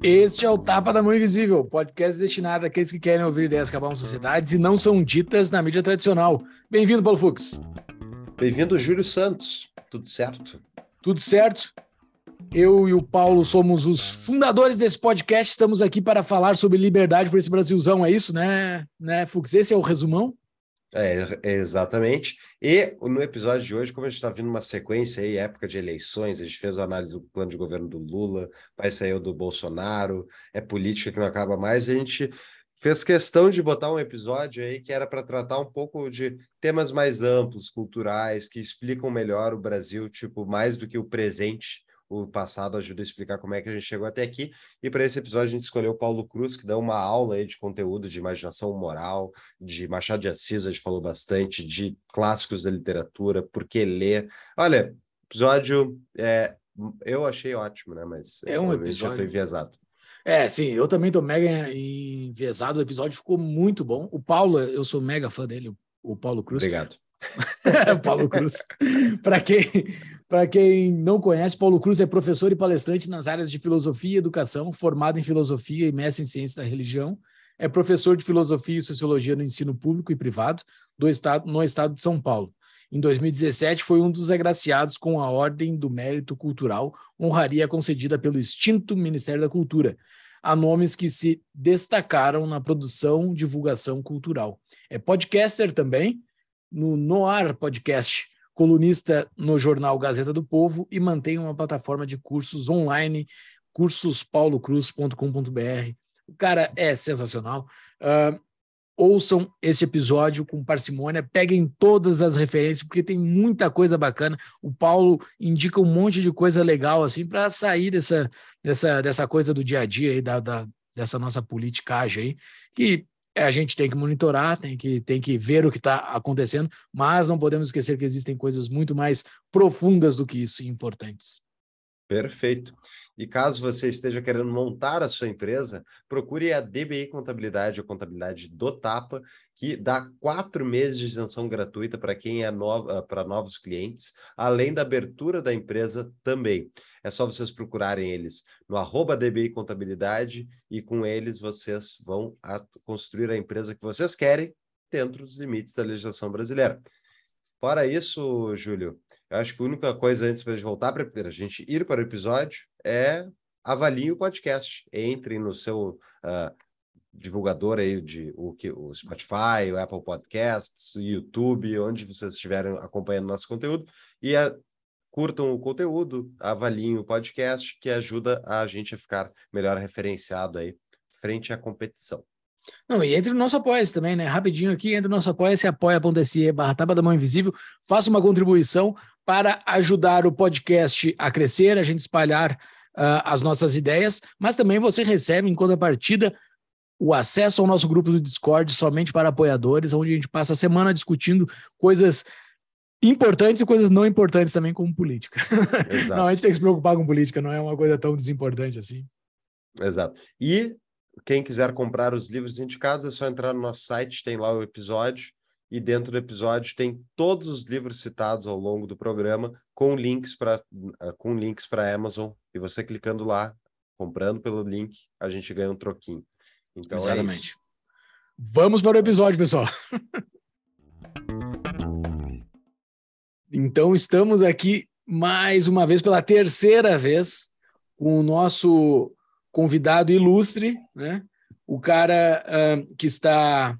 Este é o Tapa da Mão Invisível, podcast destinado àqueles que querem ouvir ideias que acabam sociedades e não são ditas na mídia tradicional. Bem-vindo, Paulo Fux. Bem-vindo, Júlio Santos. Tudo certo? Tudo certo. Eu e o Paulo somos os fundadores desse podcast. Estamos aqui para falar sobre liberdade para esse Brasilzão. É isso, né, né, Fux? Esse é o resumão? É, é, exatamente. E no episódio de hoje, como a gente está vindo uma sequência aí, época de eleições, a gente fez a análise do plano de governo do Lula, vai sair o do Bolsonaro, é política que não acaba mais, a gente fez questão de botar um episódio aí que era para tratar um pouco de temas mais amplos, culturais, que explicam melhor o Brasil, tipo, mais do que o presente o passado ajuda a explicar como é que a gente chegou até aqui. E para esse episódio a gente escolheu o Paulo Cruz, que dá uma aula aí de conteúdo de imaginação moral, de Machado de Assis, a gente falou bastante, de clássicos da literatura, por que ler. Olha, episódio é, eu achei ótimo, né? Mas é um episódio. já estou enviesado. É, sim, eu também estou mega enviesado. O episódio ficou muito bom. O Paulo, eu sou mega fã dele, o Paulo Cruz. Obrigado. Paulo Cruz. Para quem, quem não conhece, Paulo Cruz é professor e palestrante nas áreas de filosofia e educação, formado em filosofia e mestre em ciência da religião. É professor de filosofia e sociologia no ensino público e privado do estado, no estado de São Paulo. Em 2017, foi um dos agraciados com a Ordem do Mérito Cultural, honraria concedida pelo extinto Ministério da Cultura, a nomes que se destacaram na produção divulgação cultural. É podcaster também, no Noar Podcast, colunista no jornal Gazeta do Povo e mantém uma plataforma de cursos online, cursospaulocruz.com.br. O cara é sensacional. Uh, ouçam esse episódio com parcimônia, peguem todas as referências, porque tem muita coisa bacana. O Paulo indica um monte de coisa legal assim para sair dessa, dessa, dessa coisa do dia a dia aí, da, da, dessa nossa politicagem aí, que a gente tem que monitorar, tem que, tem que ver o que está acontecendo, mas não podemos esquecer que existem coisas muito mais profundas do que isso e importantes. Perfeito. E caso você esteja querendo montar a sua empresa, procure a DBI Contabilidade, a contabilidade do Tapa, que dá quatro meses de isenção gratuita para quem é nova, para novos clientes, além da abertura da empresa também. É só vocês procurarem eles no arroba DBI Contabilidade e com eles vocês vão a construir a empresa que vocês querem dentro dos limites da legislação brasileira. Fora isso, Júlio, eu acho que a única coisa antes para a gente voltar para a gente ir para o episódio é avalie o podcast. Entrem no seu uh, divulgador aí de o, que, o Spotify, o Apple Podcasts, o YouTube, onde vocês estiverem acompanhando nosso conteúdo e a, curtam o conteúdo, avaliem o podcast, que ajuda a gente a ficar melhor referenciado aí frente à competição. Não, e entre o nosso apoia também, né? Rapidinho aqui, entre o nosso apoia-se, apoia.se barra Taba da Mão Invisível, faça uma contribuição para ajudar o podcast a crescer, a gente espalhar uh, as nossas ideias, mas também você recebe, em contrapartida, o acesso ao nosso grupo do Discord somente para apoiadores, onde a gente passa a semana discutindo coisas importantes e coisas não importantes também, como política. Exato. não, a gente tem que se preocupar com política, não é uma coisa tão desimportante assim. Exato. E quem quiser comprar os livros indicados, é só entrar no nosso site, tem lá o episódio, e dentro do episódio tem todos os livros citados ao longo do programa, com links para ah, com links para Amazon, e você clicando lá, comprando pelo link, a gente ganha um troquinho. Então é Exatamente. É Vamos para o episódio, pessoal. então estamos aqui mais uma vez pela terceira vez com o nosso convidado ilustre, né? O cara que está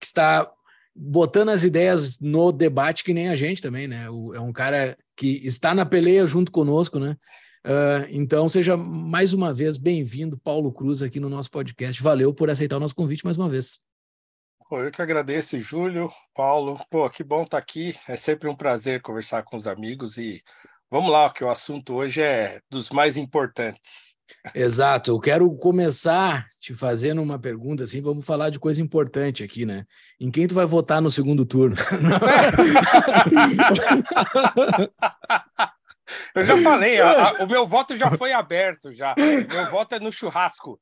que está botando as ideias no debate que nem a gente também, né? O, é um cara que está na peleia junto conosco, né? Uh, então, seja mais uma vez bem-vindo, Paulo Cruz, aqui no nosso podcast. Valeu por aceitar o nosso convite mais uma vez. Eu que agradeço, Júlio, Paulo. Pô, que bom estar tá aqui. É sempre um prazer conversar com os amigos e vamos lá, que o assunto hoje é dos mais importantes. Exato. Eu quero começar te fazendo uma pergunta assim, vamos falar de coisa importante aqui, né? Em quem tu vai votar no segundo turno? Eu já falei, a, a, o meu voto já foi aberto já. Meu voto é no churrasco.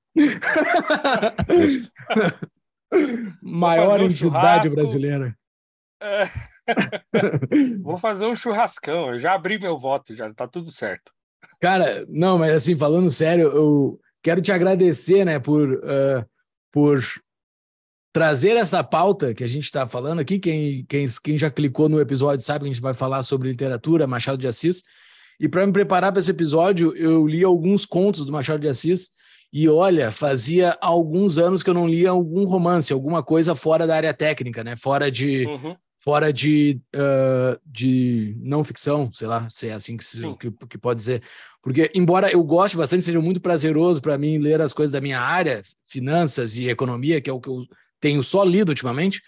Maior um entidade churrasco. brasileira. É. Vou fazer um churrascão. Eu já abri meu voto, já tá tudo certo. Cara, não, mas assim, falando sério, eu quero te agradecer, né, por, uh, por trazer essa pauta que a gente está falando aqui. Quem, quem, quem já clicou no episódio sabe que a gente vai falar sobre literatura, Machado de Assis. E para me preparar para esse episódio, eu li alguns contos do Machado de Assis. E olha, fazia alguns anos que eu não lia algum romance, alguma coisa fora da área técnica, né? Fora de, uhum. Fora de, uh, de não ficção, sei lá, se é assim que, se, que, que, pode dizer. Porque, embora eu goste bastante, seja muito prazeroso para mim ler as coisas da minha área, finanças e economia, que é o que eu tenho só lido ultimamente,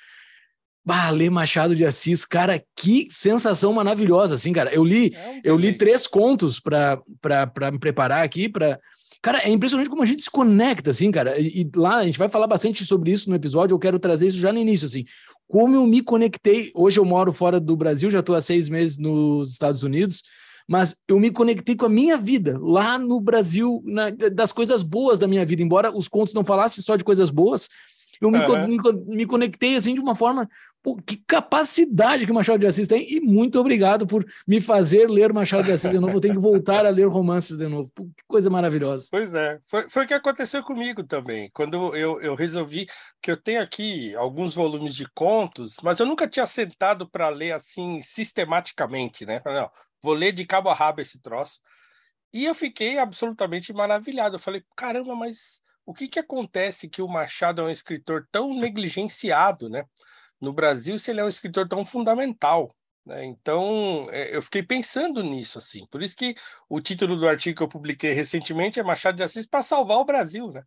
Bah, ler Machado de Assis, cara, que sensação maravilhosa, assim, cara. Eu li, é eu li três contos para me preparar aqui, para Cara, é impressionante como a gente se conecta, assim, cara. E, e, lá a gente vai falar bastante sobre isso no episódio. Eu quero trazer isso já no início, assim. Como eu me conectei. Hoje eu moro fora do Brasil, já estou há seis meses nos Estados Unidos, mas eu me conectei com a minha vida lá no Brasil, na, das coisas boas da minha vida. Embora os contos não falassem só de coisas boas, eu me, uhum. me, me, conectei assim de uma forma. Pô, que capacidade que Machado de Assis tem, e muito obrigado por me fazer ler Machado de Assis de novo. Eu tenho que voltar a ler romances de novo. Pô, que coisa maravilhosa. Pois é, foi, foi o que aconteceu comigo também. Quando eu, eu resolvi que eu tenho aqui alguns volumes de contos, mas eu nunca tinha sentado para ler assim sistematicamente, né? Falei, não, vou ler de cabo a rabo esse troço. E eu fiquei absolutamente maravilhado. Eu falei, caramba, mas o que, que acontece que o Machado é um escritor tão negligenciado, né? No Brasil, se ele é um escritor tão fundamental. Né? Então, é, eu fiquei pensando nisso, assim. Por isso que o título do artigo que eu publiquei recentemente é Machado de Assis para salvar o Brasil, né?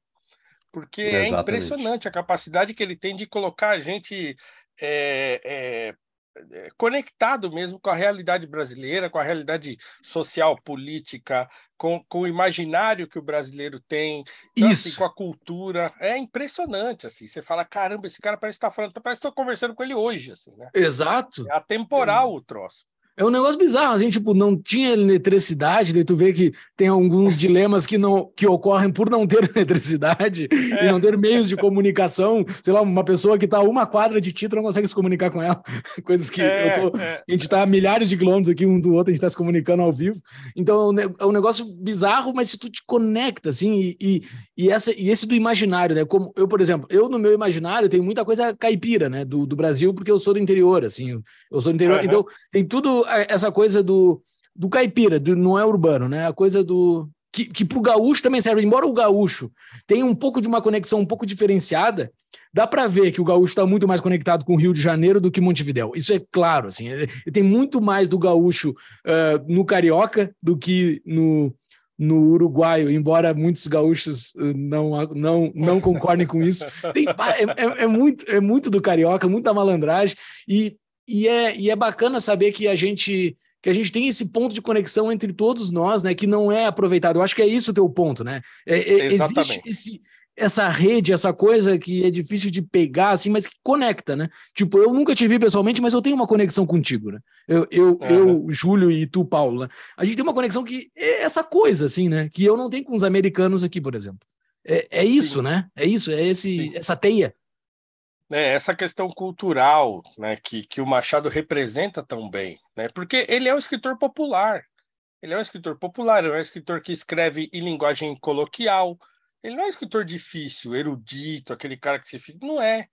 Porque é Exatamente. é impressionante a capacidade que ele tem de colocar a gente é, é, é, conectado mesmo com a realidade brasileira, com a realidade social, política, com, com o imaginário que o brasileiro tem, então, assim, Isso. Com a cultura. É impressionante, assim. Você fala, caramba, esse cara parece estar tá falando, parece que estou conversando com ele hoje, assim, né? Exato. É atemporal o troço. É um negócio bizarro, a gente tipo, não tinha eletricidade, daí tu vê que tem alguns dilemas que não que ocorrem por não ter eletricidade é. e não ter meios de comunicação. Sei lá, uma pessoa que está a uma quadra de ti, tu não consegue se comunicar com ela. Coisas que é, tô, é. a gente está a milhares de quilômetros aqui um do outro, a gente está se comunicando ao vivo. Então é um negócio bizarro, mas se tu te conecta, assim, e, e, essa, e esse do imaginário, né? Como eu, por exemplo, eu no meu imaginário tenho muita coisa caipira, né? Do, do Brasil, porque eu sou do interior, assim, eu sou do interior, uhum. então tem tudo essa coisa do, do caipira, do, não é urbano, né? A coisa do. Que, que para o gaúcho também serve, embora o gaúcho tenha um pouco de uma conexão um pouco diferenciada, dá para ver que o gaúcho está muito mais conectado com o Rio de Janeiro do que Montevidéu. Isso é claro, assim, tem muito mais do gaúcho uh, no carioca do que no, no uruguaio, embora muitos gaúchos não, não, não concordem com isso. Tem, é, é, é, muito, é muito do carioca, muita malandragem, e e é, e é bacana saber que a gente que a gente tem esse ponto de conexão entre todos nós, né, que não é aproveitado. Eu acho que é isso o teu ponto, né? É, é, existe esse, essa rede, essa coisa que é difícil de pegar, assim, mas que conecta, né? Tipo, eu nunca te vi pessoalmente, mas eu tenho uma conexão contigo, né? Eu, eu, uhum. eu Júlio e tu, Paulo, né? A gente tem uma conexão que é essa coisa, assim, né? Que eu não tenho com os americanos aqui, por exemplo. É, é isso, Sim. né? É isso, é esse, essa teia né, essa questão cultural né, que, que o Machado representa tão bem, né, porque ele é um escritor popular. Ele é um escritor popular, ele é um escritor que escreve em linguagem coloquial. Ele não é um escritor difícil, erudito, aquele cara que se fica. Não é.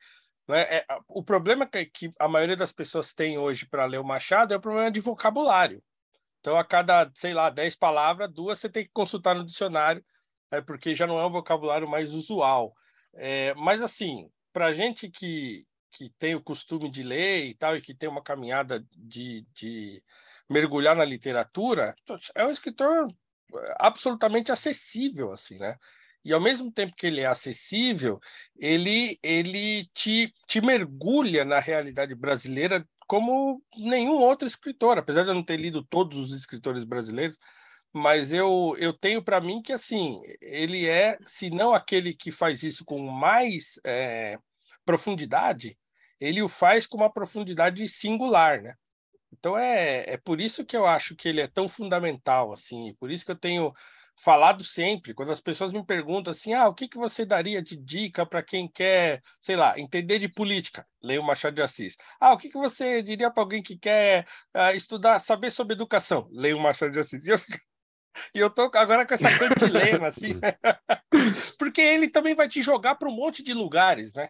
Não é, é o problema que, que a maioria das pessoas tem hoje para ler o Machado é o problema de vocabulário. Então, a cada, sei lá, dez palavras, duas você tem que consultar no dicionário, é, porque já não é um vocabulário mais usual. É, mas, assim, para gente que, que tem o costume de ler e tal, e que tem uma caminhada de, de mergulhar na literatura, é um escritor eh, absolutamente acessível, assim, né? E ao mesmo tempo que ele é acessível, ele, ele te, te mergulha na realidade brasileira como nenhum outro escritor, apesar de eu não ter lido todos os escritores brasileiros, mas eu, eu tenho para mim que assim ele é, se não aquele que faz isso com mais é, profundidade, ele o faz com uma profundidade singular, né? Então é, é por isso que eu acho que ele é tão fundamental, assim, por isso que eu tenho falado sempre, quando as pessoas me perguntam assim, ah, o que, que você daria de dica para quem quer, sei lá, entender de política? Leia o Machado de Assis. Ah, o que, que você diria para alguém que quer uh, estudar, saber sobre educação? Leia o Machado de Assis. E eu, fico... e eu tô agora com essa cantilena, assim, porque ele também vai te jogar para um monte de lugares, né?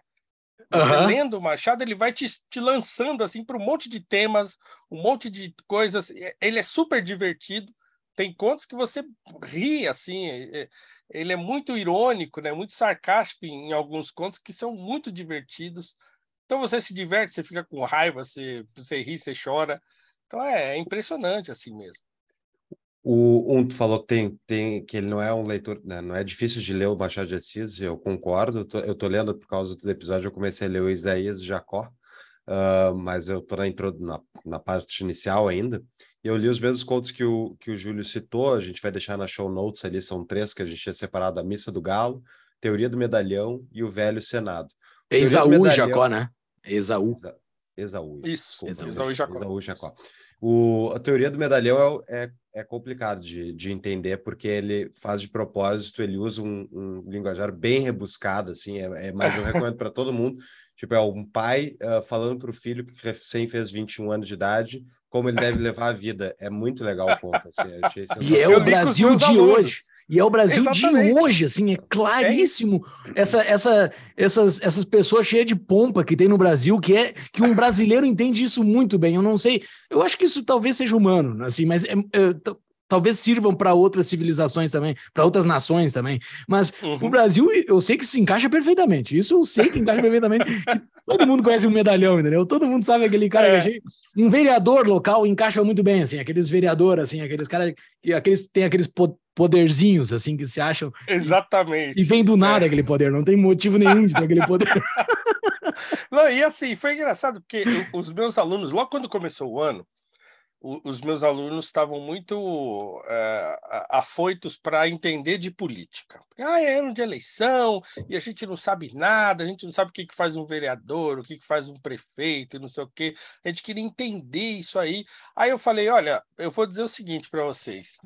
Você uhum. lendo o Machado, ele vai te, te lançando assim para um monte de temas, um monte de coisas. Ele é super divertido tem contos que você ri, assim, é, é, ele é muito irônico, né? Muito sarcástico em alguns contos que são muito divertidos. Então você se diverte, você fica com raiva, você, você ri, você chora. Então é, é impressionante assim mesmo. O um tu falou que tem, tem que ele não é um leitor, né? não é difícil de ler o Machado de Assis, eu concordo. Eu tô, eu tô lendo por causa dos episódios, eu comecei a ler o Isaías Jacó, uh, mas eu tô na, na, na parte inicial ainda. Eu li os mesmos contos que o, que o Júlio citou, a gente vai deixar na show notes ali, são três que a gente tinha separado: A Missa do Galo, Teoria do Medalhão e O Velho Senado. Esaú medalhão... Jacó, né? Esaú. Exa... Esaú. Isso, Esaú, e Jacó. Esaú Jacó. O, a teoria do medalhão é, é, é complicado de, de entender, porque ele faz de propósito, ele usa um, um linguajar bem rebuscado, assim, é, é mas eu recomendo para todo mundo. Tipo, é um pai uh, falando para o filho que recém fez 21 anos de idade, como ele deve levar a vida. É muito legal o ponto. Assim, e é o Brasil de alunos. hoje. E é o Brasil Exatamente. de hoje, assim, é claríssimo é essa, essa, essas, essas pessoas cheias de pompa que tem no Brasil, que é que um brasileiro entende isso muito bem. Eu não sei, eu acho que isso talvez seja humano, assim, mas é, é, talvez sirvam para outras civilizações também, para outras nações também. Mas uhum. o Brasil, eu sei que se encaixa perfeitamente. Isso eu sei que encaixa perfeitamente. Todo mundo conhece um medalhão, entendeu? Todo mundo sabe aquele cara é. que um vereador local encaixa muito bem, assim, aqueles vereadores, assim, aqueles caras que aqueles tem aqueles poderzinhos, assim, que se acham. Exatamente. E vem do nada é. aquele poder, não tem motivo nenhum de ter aquele poder. Não, e assim, foi engraçado, porque os meus alunos, logo quando começou o ano, os meus alunos estavam muito é, afoitos para entender de política. Ah, é ano de eleição e a gente não sabe nada, a gente não sabe o que, que faz um vereador, o que, que faz um prefeito, não sei o quê. A gente queria entender isso aí. Aí eu falei: olha, eu vou dizer o seguinte para vocês.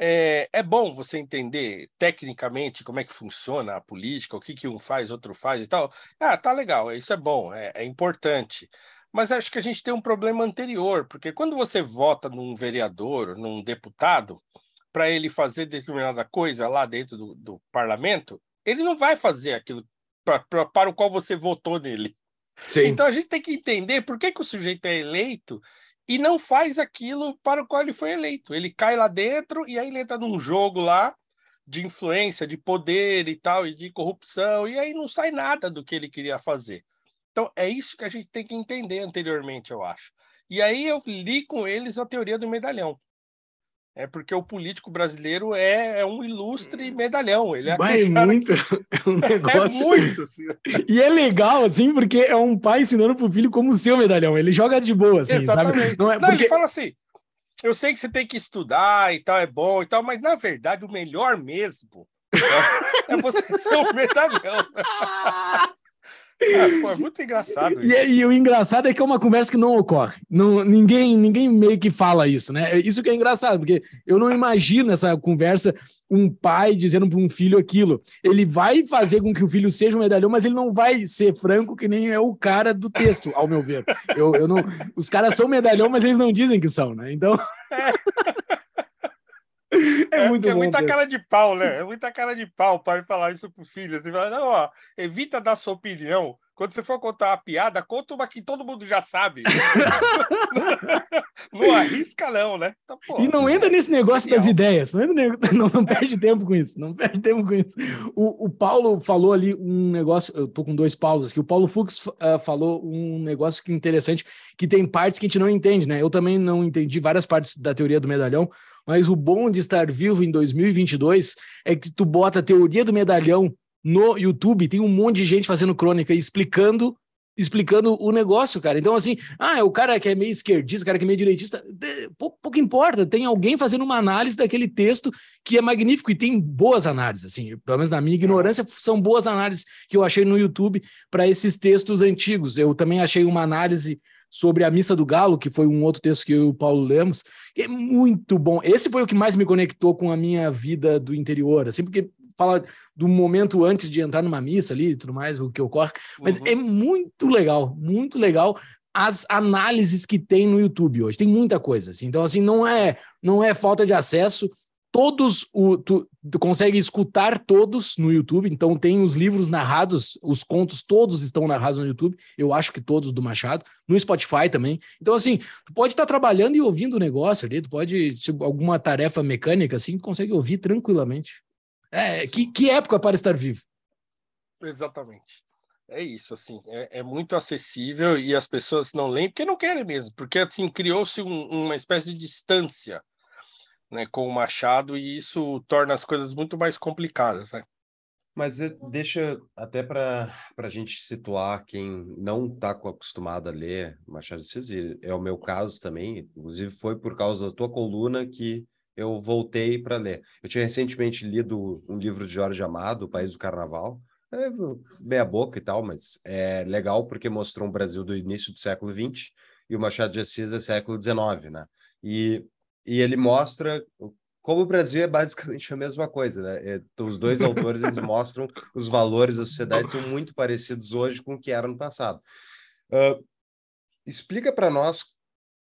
É, é, bom você entender tecnicamente como é que funciona a política, o que, que um faz, outro faz e tal. Ah, tá legal, isso é bom, é, é importante. Mas acho que a gente tem um problema anterior, porque quando você vota num vereador, num deputado, para ele fazer determinada coisa lá dentro do, do parlamento, ele não vai fazer aquilo pra, pra, para o qual você votou nele. Sim. Então a gente tem que entender por que, que o sujeito é eleito e não faz aquilo para o qual ele foi eleito. Ele cai lá dentro e aí ele entra num jogo lá de influência, de poder e tal, e de corrupção, e aí não sai nada do que ele queria fazer. Então, é isso que a gente tem que entender anteriormente, eu acho. E aí eu li com eles a teoria do medalhão. É porque o político brasileiro é, é um ilustre medalhão. Ele é, é muito. É um negócio. É muito. Assim. E é legal, assim, porque é um pai ensinando pro filho como ser o medalhão. Ele joga de boa, assim, Exatamente. sabe? Não, é Não, porque... ele fala assim: eu sei que você tem que estudar e tal, é bom e tal, mas na verdade o melhor mesmo é você ser um medalhão. É, pô, é muito engraçado isso. E, e, o engraçado é que é uma conversa que não ocorre. Não, ninguém, ninguém meio que fala isso, né? Isso que é engraçado, porque eu não imagino essa conversa um pai dizendo para um filho aquilo. Ele vai fazer com que o filho seja um medalhão, mas ele não vai ser franco que nem é o cara do texto, ao meu ver. Eu, eu não, os caras são medalhão, mas eles não dizem que são, né? Então. É. É, é muito é muita cara de pau, né? É muita cara de pau o pai falar isso pro filho. Você fala, não, ó, evita dar sua opinião. Quando você for contar uma piada, conta uma que todo mundo já sabe. não arrisca, não, né? Então, pô, e não entra nesse negócio das ideias. Não, entra, não, não perde é. tempo com isso. Não perde tempo com isso. O, o Paulo falou ali um negócio. Eu tô com dois Paulos aqui. O Paulo Fux uh, falou um negócio que interessante, que tem partes que a gente não entende, né? Eu também não entendi várias partes da teoria do medalhão. Mas o bom de estar vivo em 2022 é que tu bota a teoria do medalhão no YouTube, tem um monte de gente fazendo crônica e explicando explicando o negócio, cara. Então, assim, ah, é o cara que é meio esquerdista, o cara que é meio direitista, pouco, pouco, importa. Tem alguém fazendo uma análise daquele texto que é magnífico e tem boas análises, assim, pelo menos na minha ignorância, são boas análises que eu achei no YouTube para esses textos antigos. Eu também achei uma análise sobre a Missa do Galo, que foi um outro texto que eu e o Paulo lemos, que é muito bom. Esse foi o que mais me conectou com a minha vida do interior, assim, porque fala do momento antes de entrar numa missa ali e tudo mais, o que ocorre. Mas uhum. é muito legal, muito legal as análises que tem no YouTube hoje. Tem muita coisa, assim. Então, assim, não é, não é falta de acesso. Todos, o, tu, tu consegue escutar todos no YouTube. Então, tem os livros narrados, os contos todos estão narrados no YouTube. Eu acho que todos do Machado. No Spotify também. Então, assim, tu pode estar trabalhando e ouvindo o negócio ali. Tu pode, tipo, alguma tarefa mecânica, assim, tu consegue ouvir tranquilamente. É, que, que época para estar vivo. Exatamente. É isso, assim, é, é, muito acessível e as pessoas não leem porque não querem mesmo, porque assim criou-se um, uma espécie de distância, né, com o Machado e isso torna as coisas muito mais complicadas, né? Mas deixa até para a gente situar quem não está acostumado a ler Machado de Assis, é o meu caso também, inclusive foi por causa da tua coluna que eu voltei para ler. Eu tinha recentemente lido um livro de Jorge Amado, O País do Carnaval, é meia boca e tal, mas é legal porque mostrou um Brasil do início do século XX e o Machado de Assis é século XIX, né? E, e ele mostra como o Brasil é basicamente a mesma coisa, né? É, então, os dois autores eles mostram os valores da sociedade são muito parecidos hoje com o que era no passado. Uh, explica para nós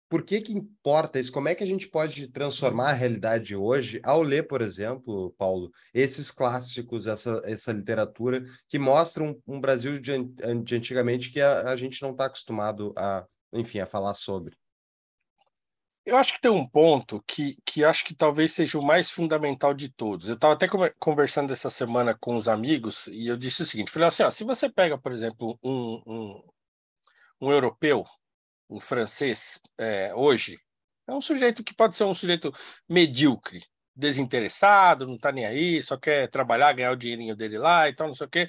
por que que importa isso? Como é que a gente pode transformar a realidade hoje ao ler, por exemplo, Paulo, esses clássicos, essa, essa literatura que mostram um Brasil de, de antigamente que a, a gente não está acostumado a, enfim, a falar sobre? Eu acho que tem um ponto que, que acho que talvez seja o mais fundamental de todos. Eu estava até conversando essa semana com os amigos e eu disse o seguinte: falei assim, ó, se você pega, por exemplo, um, um, um europeu um francês é, hoje é um sujeito que pode ser um sujeito medíocre, desinteressado, não está nem aí, só quer trabalhar, ganhar o dinheirinho dele lá e tal, não sei o quê.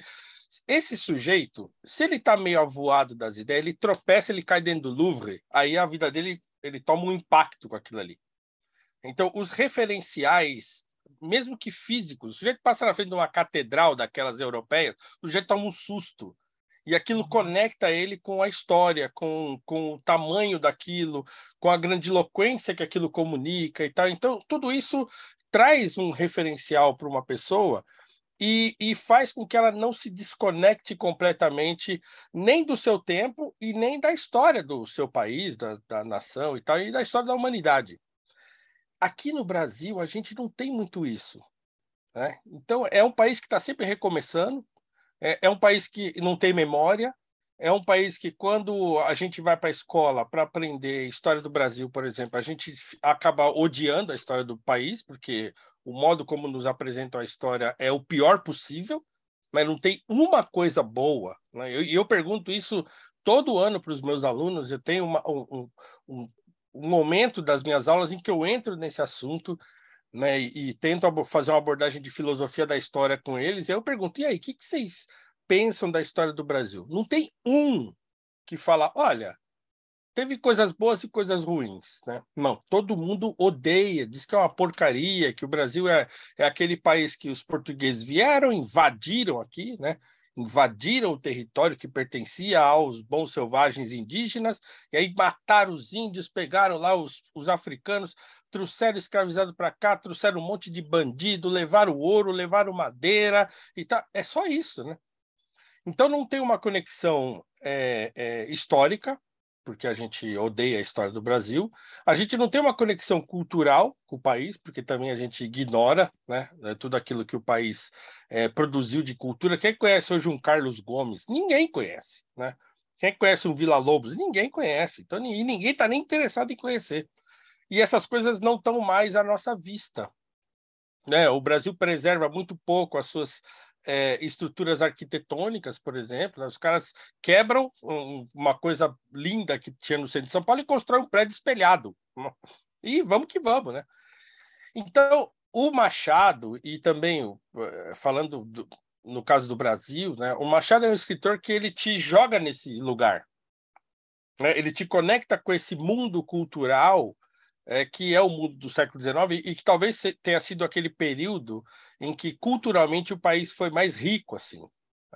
Esse sujeito, se ele está meio avoado das ideias, ele tropeça, ele cai dentro do Louvre, aí a vida dele, ele toma um impacto com aquilo ali. Então, os referenciais, mesmo que físicos, o sujeito passa na frente de uma catedral daquelas europeias, o sujeito toma um susto e aquilo uhum. conecta ele com a história, com, com o tamanho daquilo, com a grandiloquência que aquilo comunica e tal. Então, tudo isso traz um referencial para uma pessoa e, e, faz com que ela não se desconecte completamente nem do seu tempo e nem da história do seu país, da, da nação e tal, e da história da humanidade. Aqui no Brasil, a gente não tem muito isso. Né? Então, é um país que está sempre recomeçando, é, é um país que não tem memória, é um país que, quando a gente vai para a escola para aprender história do Brasil, por exemplo, a gente acaba odiando a história do país, porque o modo como nos apresentam a história é o pior possível, mas não tem uma coisa boa. Né? E eu, eu, pergunto isso todo ano para os meus alunos. Eu tenho uma, um, um, um momento das minhas aulas em que eu entro nesse assunto né, e, e tento fazer uma abordagem de filosofia da história com eles, e eu pergunto, e aí, o que, que vocês pensam da história do Brasil? Não tem um que fala, olha, teve coisas boas e coisas ruins, né? Não, todo mundo odeia, diz que é uma porcaria, que o Brasil é, é aquele país que os portugueses vieram, invadiram aqui, né? invadiram o território que pertencia aos bons selvagens indígenas, e aí mataram os índios, pegaram lá os, os africanos, trouxeram escravizado para cá, trouxeram um monte de bandido, levaram ouro, levaram madeira e tá. É só isso, né? Então não tem uma conexão é, é, histórica, porque a gente odeia a história do Brasil. A gente não tem uma conexão cultural com o país, porque também a gente ignora né, né, tudo aquilo que o país é, produziu de cultura. Quem conhece hoje um Carlos Gomes? Ninguém conhece. Né? Quem conhece um Vila Lobos? Ninguém conhece. Então, ninguém está nem interessado em conhecer. E essas coisas não estão mais à nossa vista. Né? O Brasil preserva muito pouco as suas é, estruturas arquitetônicas, por exemplo. Né? Os caras quebram um, uma coisa linda que tinha no centro de São Paulo e constroem um prédio espelhado. E vamos que vamos, né? Então, o Machado, e também eh, falando do, no caso do Brasil, né, o Machado é um escritor que ele te joga nesse lugar. Né? Ele te conecta com esse mundo cultural é, que é o mundo do século XIX e que talvez tenha sido aquele período em que culturalmente o país foi mais rico assim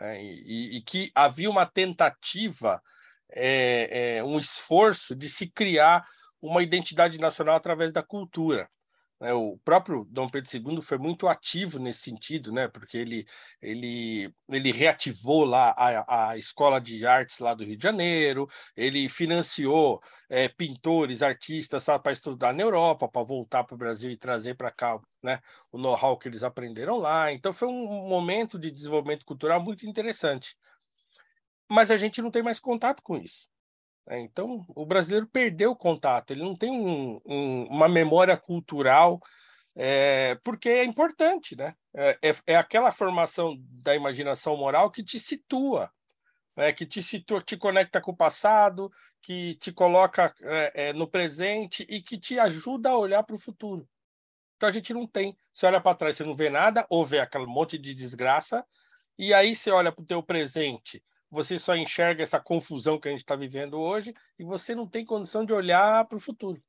né? e, e, que havia uma tentativa é, é, um esforço de se criar uma identidade nacional através da cultura. Né? O próprio Dom Pedro II foi muito ativo nesse sentido, né? porque ele, ele, ele reativou lá a, a Escola de Artes lá do Rio de Janeiro, ele financiou é, pintores, artistas para estudar na Europa, para voltar para o Brasil e trazer para cá né? o know-how que eles aprenderam lá. Então foi um momento de desenvolvimento cultural muito interessante. Mas a gente não tem mais contato com isso. Né? Então, o brasileiro perdeu o contato, ele não tem um, um, uma memória cultural, é, porque é importante, né? É, é, é, aquela formação da imaginação moral que te situa, né? que te situa, te conecta com o passado, que te coloca é, é, no presente e que te ajuda a olhar para o futuro. Então a gente não tem. Você olha para trás, você não vê nada, ou vê aquele monte de desgraça, e aí você olha para o teu presente você só enxerga essa confusão que a gente está vivendo hoje e você não tem condição de olhar para o futuro.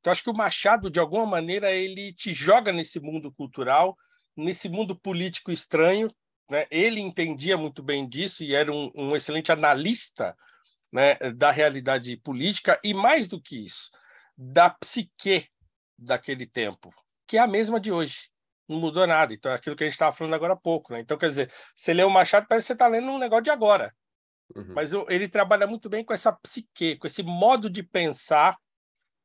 Então, acho que o Machado, de alguma maneira, ele te joga nesse mundo cultural, nesse mundo político estranho. Né? Ele entendia muito bem disso e era um, um excelente analista né, da realidade política e, mais do que isso, da psique daquele tempo, que é a mesma de hoje não mudou nada. Então, é aquilo que a gente estava falando agora há pouco. Né? Então, quer dizer, você lê o Machado, parece que você está lendo um negócio de agora. Uhum. Mas ele trabalha muito bem com essa psique, com esse modo de pensar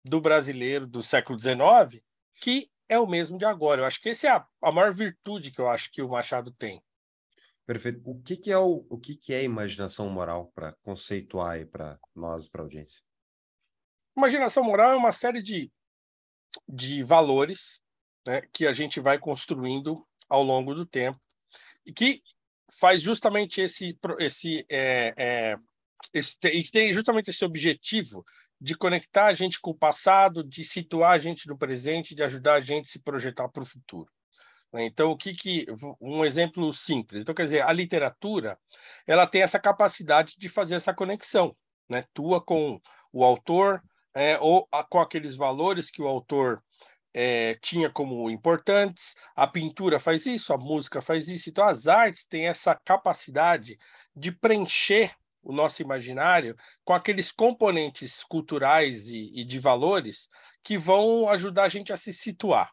do brasileiro do século XIX, que é o mesmo de agora. Eu acho que essa é a, a maior virtude que eu acho que o Machado tem. Perfeito. O que, que é o, o que, que é imaginação moral para conceituar aí para nós, para a audiência? Imaginação moral é uma série de, de valores né, que a gente vai construindo ao longo do tempo e que faz justamente esse esse, é, é, esse e tem justamente esse objetivo de conectar a gente com o passado, de situar a gente no presente, de ajudar a gente a se projetar para o futuro. Né. Então, o que que um exemplo simples? Então, quer dizer, a literatura ela tem essa capacidade de fazer essa conexão, né? Tua com o autor é, ou a, com aqueles valores que o autor é, tinha como importantes, a pintura faz isso, a música faz isso, então as artes têm essa capacidade de preencher o nosso imaginário com aqueles componentes culturais e, e de valores que vão ajudar a gente a se situar.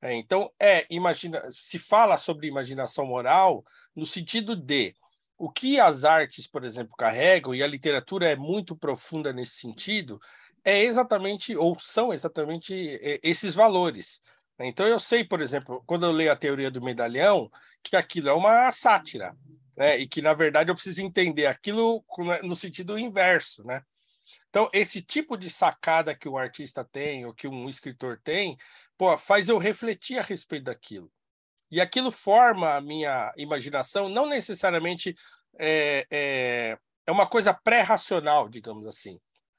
É, então, é imagina, se fala sobre imaginação moral no sentido de o que as artes, por exemplo, carregam, e a literatura é muito profunda nesse sentido, é exatamente, ou são exatamente esses valores. Então, eu sei, por exemplo, quando eu leio a teoria do medalhão, que aquilo é uma sátira, né? e que, na verdade, eu preciso entender aquilo né, no sentido inverso. Né? Então, esse tipo de sacada que um artista tem, ou que um escritor tem, pô, faz eu refletir a respeito daquilo. E aquilo forma a minha imaginação, não necessariamente é, é, é uma coisa pré-racional, digamos assim.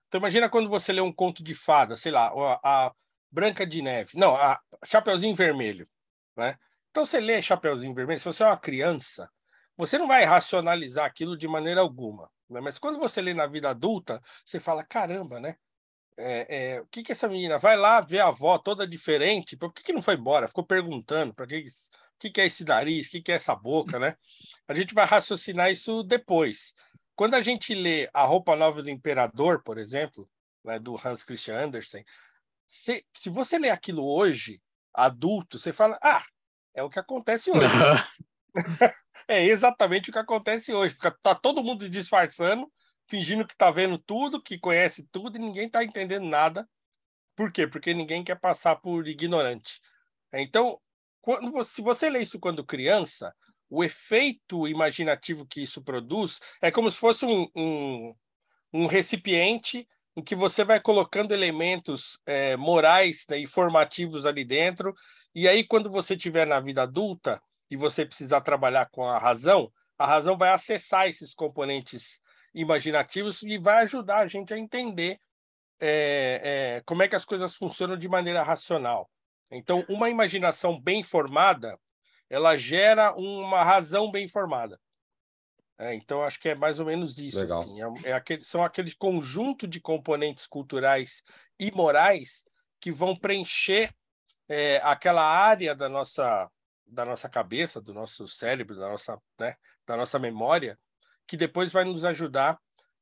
Então imagina quando você lê um conto de fada, sei lá, a, a Branca de Neve, não, a Chapeuzinho Vermelho, né? Então você lê Chapeuzinho Vermelho, se você é uma criança, você não vai racionalizar aquilo de maneira alguma, né? Mas quando você lê na vida adulta, você fala, caramba, né? É, é, o que que essa menina vai lá ver a avó toda diferente? Por que, que não foi embora? Ficou perguntando para que que, que é esse nariz, o que, que é essa boca, né? A gente vai raciocinar isso depois. Quando a gente lê A Roupa Nova do Imperador, por exemplo, né, do Hans Christian Andersen, se, se você lê aquilo hoje, adulto, você fala, ah, é o que acontece hoje. é exatamente o que acontece hoje. Fica, tá todo mundo disfarçando, fingindo que está vendo tudo, que conhece tudo, e ninguém está entendendo nada. Por quê? Porque ninguém quer passar por ignorante. Então, quando você, se você lê isso quando criança, o efeito imaginativo que isso produz é como se fosse um, um, um recipiente em que você vai colocando elementos é, morais né, e formativos ali dentro, e aí, quando você estiver na vida adulta e você precisar trabalhar com a razão, a razão vai acessar esses componentes imaginativos e vai ajudar a gente a entender é, é, como é que as coisas funcionam de maneira racional. Então, uma imaginação bem formada ela gera uma razão bem formada. É, então, acho que é mais ou menos isso. Assim. É, é aquele, são aqueles conjunto de componentes culturais e morais que vão preencher é, aquela área da nossa, da nossa cabeça, do nosso cérebro, da nossa, né, da nossa memória, que depois vai nos ajudar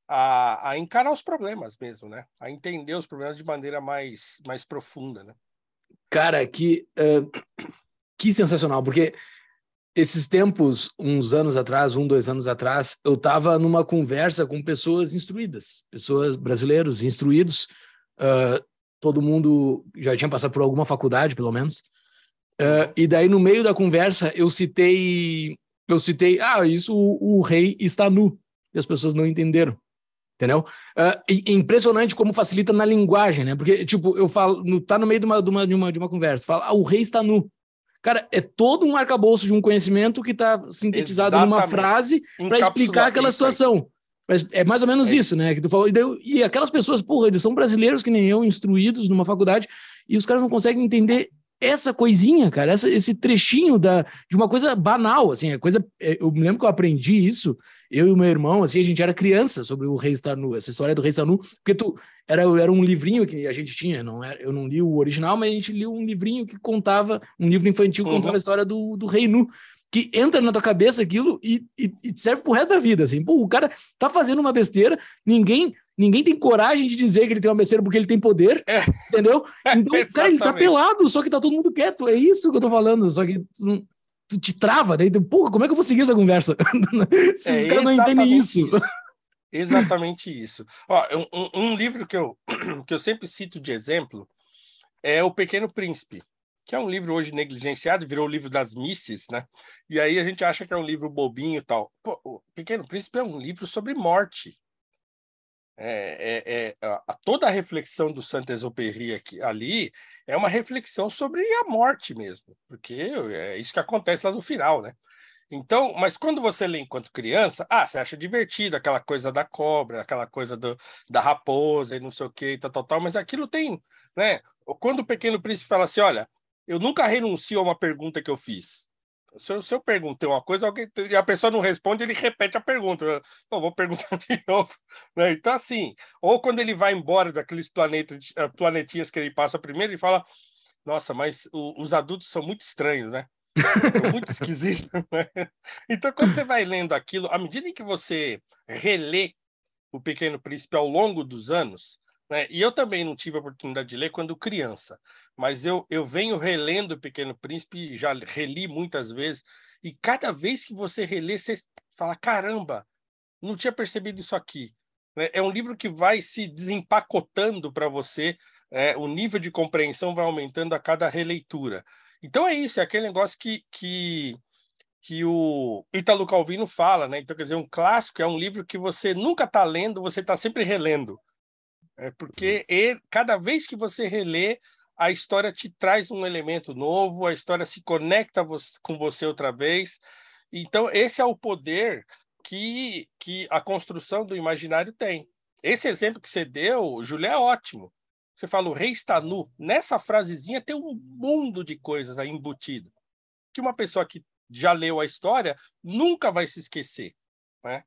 a, a encarar os problemas mesmo, né? A entender os problemas de maneira mais, mais profunda, né? Cara, que, uh, que sensacional, porque esses tempos, uns anos atrás, um, dois anos atrás, eu estava numa conversa com pessoas instruídas, pessoas brasileiros instruídos, uh, todo mundo já tinha passado por alguma faculdade, pelo menos, uh, e daí no meio da conversa eu citei, eu citei, ah, isso o, o rei está nu, e as pessoas não entenderam entendeu? Uh, é impressionante como facilita na linguagem, né? Porque, tipo, eu falo, no, tá no meio de uma, de uma, de uma, de uma conversa, fala, ah, o rei está nu. Cara, é todo um arcabouço de um conhecimento que está sintetizado Exatamente. numa frase para explicar aquela situação. Mas é mais ou menos é isso, isso, né? Que tu falou. E, daí, e aquelas pessoas, porra, eles são brasileiros que nem eu, instruídos numa faculdade, e os caras não conseguem entender essa coisinha, cara, essa, esse trechinho da, de uma coisa banal, assim, a coisa. É, eu me lembro que eu aprendi isso, eu e o meu irmão, assim, a gente era criança sobre o Rei estar nu, essa história do Rei estar nu, porque tu era, era um livrinho que a gente tinha, não era, eu não li o original, mas a gente lia um livrinho que contava, um livro infantil que uhum. contava a história do, do Rei Nu. Que entra na tua cabeça aquilo e, e, e serve pro resto da vida, assim. Pô, o cara tá fazendo uma besteira, ninguém Ninguém tem coragem de dizer que ele tem uma besteira porque ele tem poder, é. entendeu? Então, cara, ele tá pelado, só que tá todo mundo quieto. É isso que eu tô falando. Só que tu, tu te trava, daí, porra, como é que eu vou seguir essa conversa? Se é, os caras não entendem isso. isso. Exatamente isso. Ó, um, um, livro que eu, que eu sempre cito de exemplo é O Pequeno Príncipe, que é um livro hoje negligenciado, virou o livro das misses, né? E aí a gente acha que é um livro bobinho e tal. Pô, o Pequeno Príncipe é um livro sobre morte. É, é, é, a, toda a reflexão do Saint-Exupéry aqui, ali é uma reflexão sobre a morte mesmo, porque é isso que acontece lá no final, né? Então, mas quando você lê enquanto criança, ah, você acha divertido aquela coisa da cobra, aquela coisa do, da raposa e não sei o que, tal, tal, tal, mas aquilo tem, né? Quando o Pequeno Príncipe fala assim, olha, eu nunca renuncio a uma pergunta que eu fiz. Se eu, se eu perguntei uma coisa alguém, e a pessoa não responde, ele repete a pergunta. Eu vou perguntar de novo. Né? Então, assim, ou quando ele vai embora daqueles planetas, eh, planetinhas que ele passa primeiro, ele fala: Nossa, mas o, os adultos são muito estranhos, né? São muito esquisitos. Né? Então, quando você vai lendo aquilo, à medida em que você relê o Pequeno Príncipe ao longo dos anos, né? E eu também não tive a oportunidade de ler quando criança, mas eu, eu venho relendo O Pequeno Príncipe, já reli muitas vezes, e cada vez que você relê, você fala: caramba, não tinha percebido isso aqui. Né? É um livro que vai se desempacotando para você, é, o nível de compreensão vai aumentando a cada releitura. Então é isso, é aquele negócio que, que, que o Italo Calvino fala, né? Então, quer dizer, um clássico é um livro que você nunca está lendo, você está sempre relendo. É porque ele, cada vez que você relê, a história te traz um elemento novo, a história se conecta com você outra vez. Então, esse é o poder que, que a construção do imaginário tem. Esse exemplo que você deu, Júlia, é ótimo. Você fala, o rei está nu. Nessa frasezinha tem um mundo de coisas aí embutido. Que uma pessoa que já leu a história nunca vai se esquecer. Né?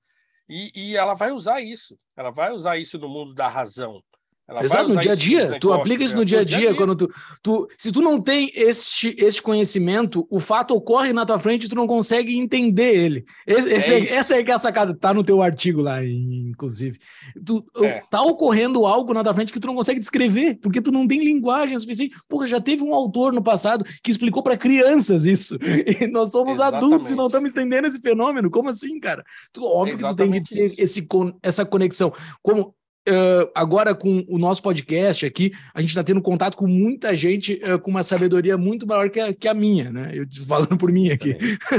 E, e ela vai usar isso. Ela vai usar isso no mundo da razão. Ela Exato, no dia a dia. Tu aplica isso no dia a dia, quando tu, tu. Se tu não tem este, este conhecimento, o fato ocorre na tua frente e tu não consegue entender ele. Esse, é essa é que é a sacada. Tá no teu artigo lá, inclusive. Tu, é. Tá ocorrendo algo na tua frente que tu não consegue descrever, porque tu não tem linguagem suficiente. Porra, já teve um autor no passado que explicou para crianças isso. E nós somos Exatamente. adultos e não estamos entendendo esse fenômeno. Como assim, cara? Tu, óbvio Exatamente que tu tem que ter esse, essa conexão. Como Uh, agora com o nosso podcast aqui, a gente está tendo contato com muita gente uh, com uma sabedoria muito maior que a, que a minha, né? Eu falando por mim aqui.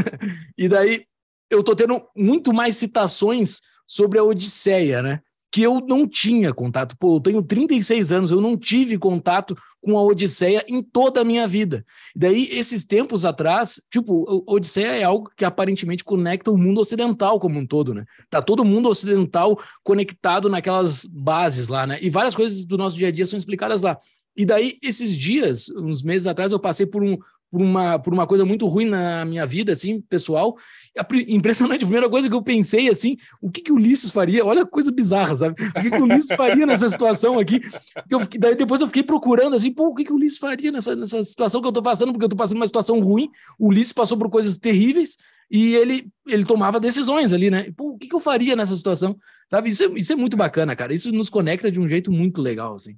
e daí eu estou tendo muito mais citações sobre a Odisseia, né? que eu não tinha contato. Pô, eu tenho 36 anos, eu não tive contato com a Odisseia em toda a minha vida. Daí, esses tempos atrás, tipo, a Odisseia é algo que aparentemente conecta o mundo ocidental como um todo, né? Tá todo mundo ocidental conectado naquelas bases lá, né? E várias coisas do nosso dia a dia são explicadas lá. E daí, esses dias, uns meses atrás, eu passei por um, por uma, por uma coisa muito ruim na minha vida, assim, pessoal. Impressionante, a primeira coisa que eu pensei, assim, o que, que o Ulisses faria? Olha que coisa bizarra, sabe? O que, que o Ulisses faria nessa situação aqui? Eu, daí depois eu fiquei procurando, assim, pô, o que, que o Ulisses faria nessa, nessa situação que eu tô passando? Porque eu tô passando uma situação ruim, o Ulisses passou por coisas terríveis, e ele, ele tomava decisões ali, né? Pô, o que, que eu faria nessa situação? Sabe? Isso é, isso é muito bacana, cara. Isso nos conecta de um jeito muito legal, assim.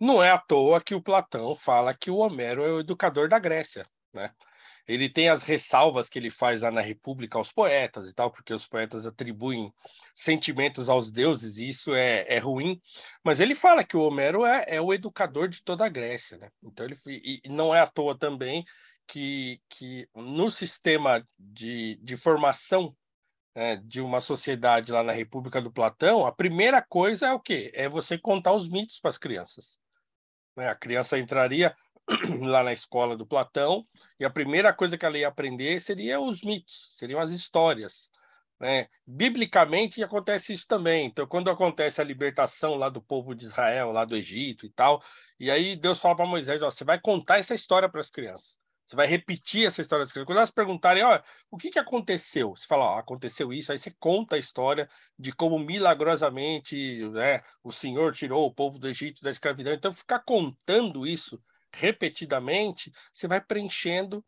Não é à toa que o Platão fala que o Homero é o educador da Grécia, né? Ele tem as ressalvas que ele faz lá na República aos poetas e tal, porque os poetas atribuem sentimentos aos deuses e isso é, é ruim. Mas ele fala que o Homero é, é o educador de toda a Grécia, né? Então ele e não é à toa também que, que no sistema de, de formação né, de uma sociedade lá na República do Platão, a primeira coisa é o quê? É você contar os mitos para as crianças. Né? A criança entraria lá na escola do Platão, e a primeira coisa que ela ia aprender seria os mitos, seriam as histórias. Né? Biblicamente acontece isso também. Então, quando acontece a libertação lá do povo de Israel, lá do Egito e tal, e aí Deus fala para Moisés: ó, você vai contar essa história para as crianças. Você vai repetir essa história das crianças. Quando elas perguntarem, ó, o que, que aconteceu? Você fala, ó, aconteceu isso, aí você conta a história de como milagrosamente né, o Senhor tirou o povo do Egito da escravidão. Então, ficar contando isso repetidamente, você vai preenchendo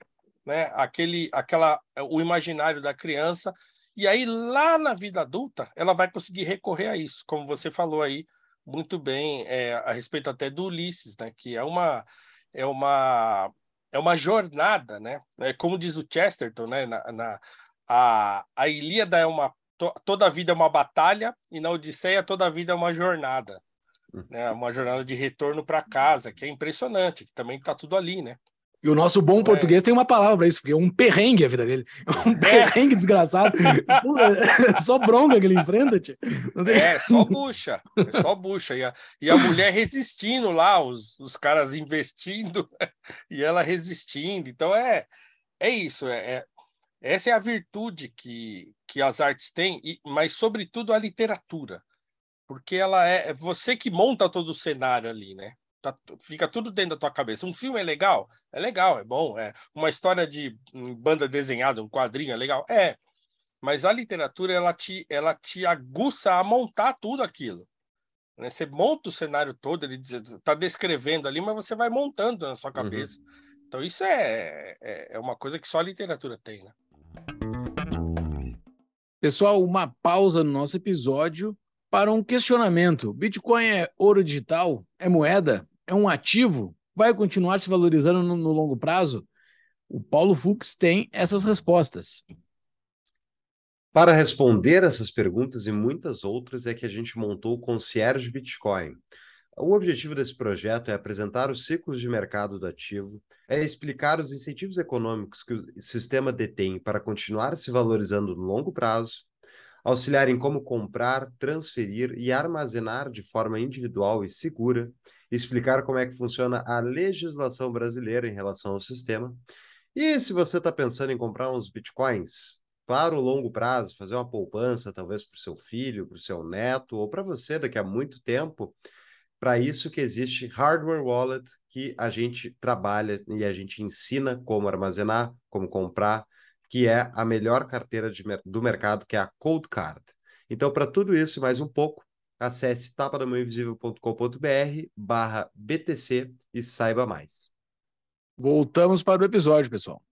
né, aquele, aquela, o imaginário da criança, e aí lá na vida adulta ela vai conseguir recorrer a isso, como você falou aí muito bem é, a respeito até do Ulisses, né, que é uma é uma é uma jornada, né? É, como diz o Chesterton, né? Na, na a, a Ilíada é uma to, toda a vida é uma batalha e na Odisseia toda a vida é uma jornada né, uma jornada de retorno para casa, que é impressionante, que também está tudo ali, né? E o nosso bom é. português tem uma palavra para isso, porque é um perrengue a vida dele. É um perrengue desgraçado. é só bronca que ele enfrenta, tia. É, só bucha. É só bucha. E a, e a mulher resistindo lá, os, os caras investindo e ela resistindo. Então é, é isso. É, é, essa é a virtude que, que as artes têm, e, mas, sobretudo, a literatura porque ela é, é você que monta todo o cenário ali, né? Tá, fica tudo dentro da tua cabeça. Um filme é legal? É legal, é bom. É uma história de banda desenhada, um quadrinho é legal? É. Mas a literatura, ela te, ela te aguça a montar tudo aquilo. Né? Você monta o cenário todo, ele está descrevendo ali, mas você vai montando na sua uhum. cabeça. Uhum. Então, isso é, é, é uma coisa que só a literatura tem, né? Pessoal, uma pausa no nosso episódio para um questionamento. Bitcoin é ouro digital? É moeda? É um ativo? Vai continuar se valorizando no, no longo prazo? O Paulo Fux tem essas respostas. Para responder essas perguntas e muitas outras é que a gente montou o Concierge Bitcoin. O objetivo desse projeto é apresentar os ciclos de mercado do ativo, é explicar os incentivos econômicos que o sistema detém para continuar se valorizando no longo prazo, auxiliar em como comprar, transferir e armazenar de forma individual e segura, explicar como é que funciona a legislação brasileira em relação ao sistema. E se você está pensando em comprar uns bitcoins para o longo prazo, fazer uma poupança, talvez para o seu filho, para o seu neto, ou para você daqui a muito tempo, para isso que existe Hardware Wallet, que a gente trabalha e a gente ensina como armazenar, como comprar, que é a melhor carteira de, do mercado, que é a Cold Card. Então, para tudo isso e mais um pouco, acesse tapadamãoinvisível.com.br barra BTC e saiba mais. Voltamos para o episódio, pessoal.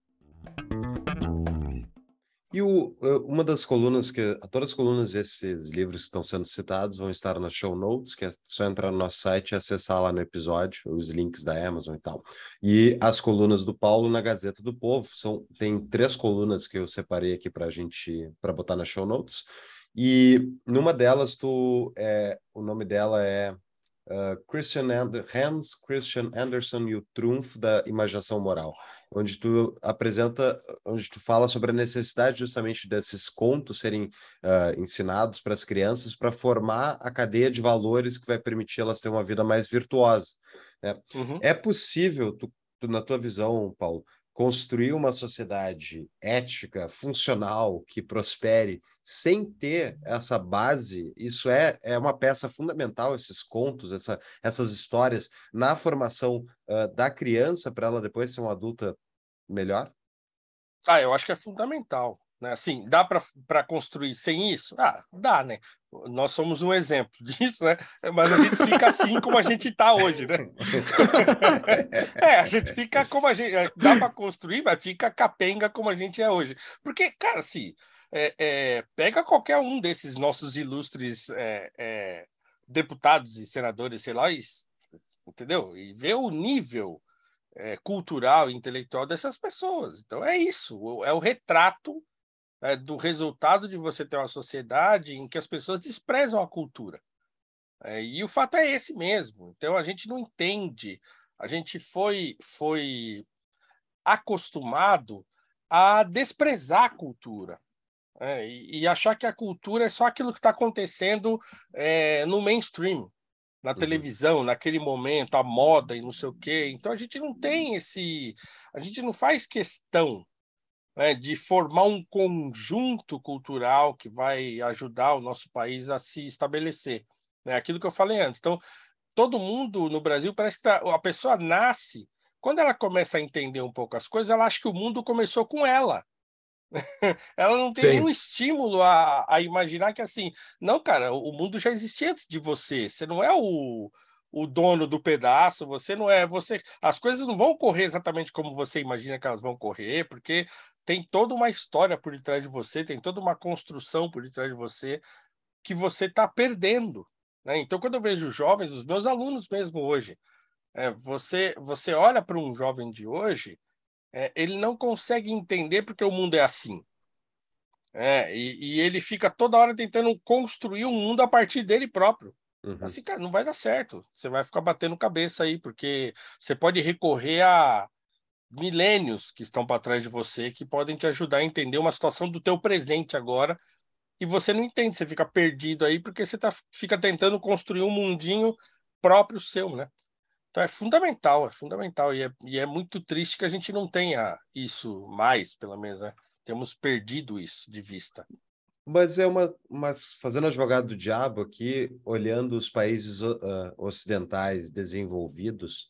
E o, eh, uma das colunas que todas as colunas desses livros que estão sendo citados vão estar nas show notes, que é só entrar no nosso site e acessar lá no episódio os links da Amazon e tal. E as colunas do Paulo na Gazeta do Povo são tem três colunas que eu separei aqui para a gente para botar nas show notes. E numa delas tu é, o nome dela é uh, Christian And Hans Christian Andersen e o Trunfo da Imaginação Moral onde tu apresenta, onde tu fala sobre a necessidade justamente desses contos serem uh, ensinados para as crianças para formar a cadeia de valores que vai permitir elas ter uma vida mais virtuosa. Né? Uhum. É possível, tu, tu, na tua visão, Paulo, construir uma sociedade ética, funcional, que prospere, sem ter essa base, isso é, é uma peça fundamental, esses contos, essa, essas histórias, na formação uh, da criança, para ela depois ser uma adulta melhor? Ah, eu acho que é fundamental. Né? Assim, dá para construir sem isso? Ah, dá, né? Nós somos um exemplo disso, né? Mas a gente fica assim como a gente está hoje, né? é, a gente fica como a gente. É, dá para construir, mas fica capenga como a gente é hoje. Porque, cara, assim, é, é, pega qualquer um desses nossos ilustres é, é, deputados e senadores, sei lá, e, entendeu? E vê o nível é, cultural e intelectual dessas pessoas. Então é isso, é o retrato é, do resultado de você ter uma sociedade em que as pessoas desprezam a cultura. É, e o fato é esse mesmo. Então a gente não entende, a gente foi, foi acostumado a desprezar a cultura. É, e, e, achar que a cultura é só aquilo que está acontecendo é, no mainstream, na uhum. televisão, naquele momento, a moda e não sei o quê. Então a gente não tem esse. A gente não faz questão né, de formar um conjunto cultural que vai ajudar o nosso país a se estabelecer. Né? Aquilo que eu falei antes. Então, todo mundo no Brasil parece que tá, a pessoa nasce, quando ela começa a entender um pouco as coisas, ela acha que o mundo começou com ela. ela não tem Sim. nenhum estímulo a, a imaginar que assim, não, cara, o mundo já existia antes de você. Você não é o, o dono do pedaço, você não é você. As coisas não vão correr exatamente como você imagina que elas vão correr, porque tem toda uma história por detrás de você, tem toda uma construção por detrás de você que você está perdendo. Né? Então, quando eu vejo jovens, os meus alunos mesmo hoje, é, você, você olha para um jovem de hoje, é, ele não consegue entender porque o mundo é assim. É, e, e, ele fica toda hora tentando construir um mundo a partir dele próprio. Uhum. Assim, cara, não vai dar certo. Você vai ficar batendo cabeça aí, porque você pode recorrer a milênios que estão para trás de você que podem te ajudar a entender uma situação do teu presente agora e você não entende, você fica perdido aí porque você tá, fica tentando construir um mundinho próprio seu, né? Então é fundamental, é fundamental e é, e é muito triste que a gente não tenha isso mais, pelo menos, né? Temos perdido isso de vista. Mas é uma, mas fazendo advogado do diabo aqui, olhando os países uh, ocidentais desenvolvidos,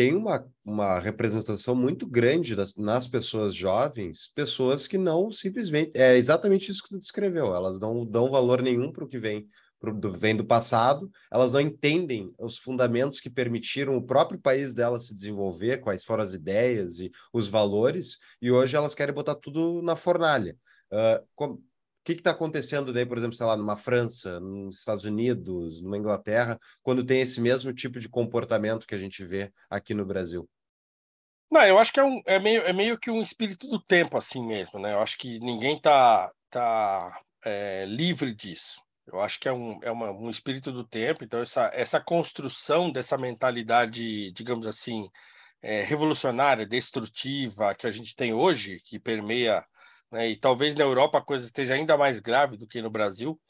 tem uma, uma representação muito grande das, nas pessoas jovens, pessoas que não simplesmente. É exatamente isso que tu descreveu, elas não dão valor nenhum para o que vem, pro, do, vem do passado, elas não entendem os fundamentos que permitiram o próprio país delas se desenvolver, quais foram as ideias e os valores, e hoje elas querem botar tudo na fornalha. Uh, com, o que está acontecendo daí, por exemplo, sei lá, numa França, nos Estados Unidos, numa Inglaterra, quando tem esse mesmo tipo de comportamento que a gente vê aqui no Brasil? Não, eu acho que é, um, é, meio, é meio que um espírito do tempo assim mesmo, né? Eu acho que ninguém está tá, é, livre disso. Eu acho que é, um, é uma, um espírito do tempo, então essa, essa construção dessa mentalidade, digamos assim, é, revolucionária, destrutiva que a gente tem hoje, que permeia né, e talvez na Europa a coisa esteja ainda mais grave do que no Brasil,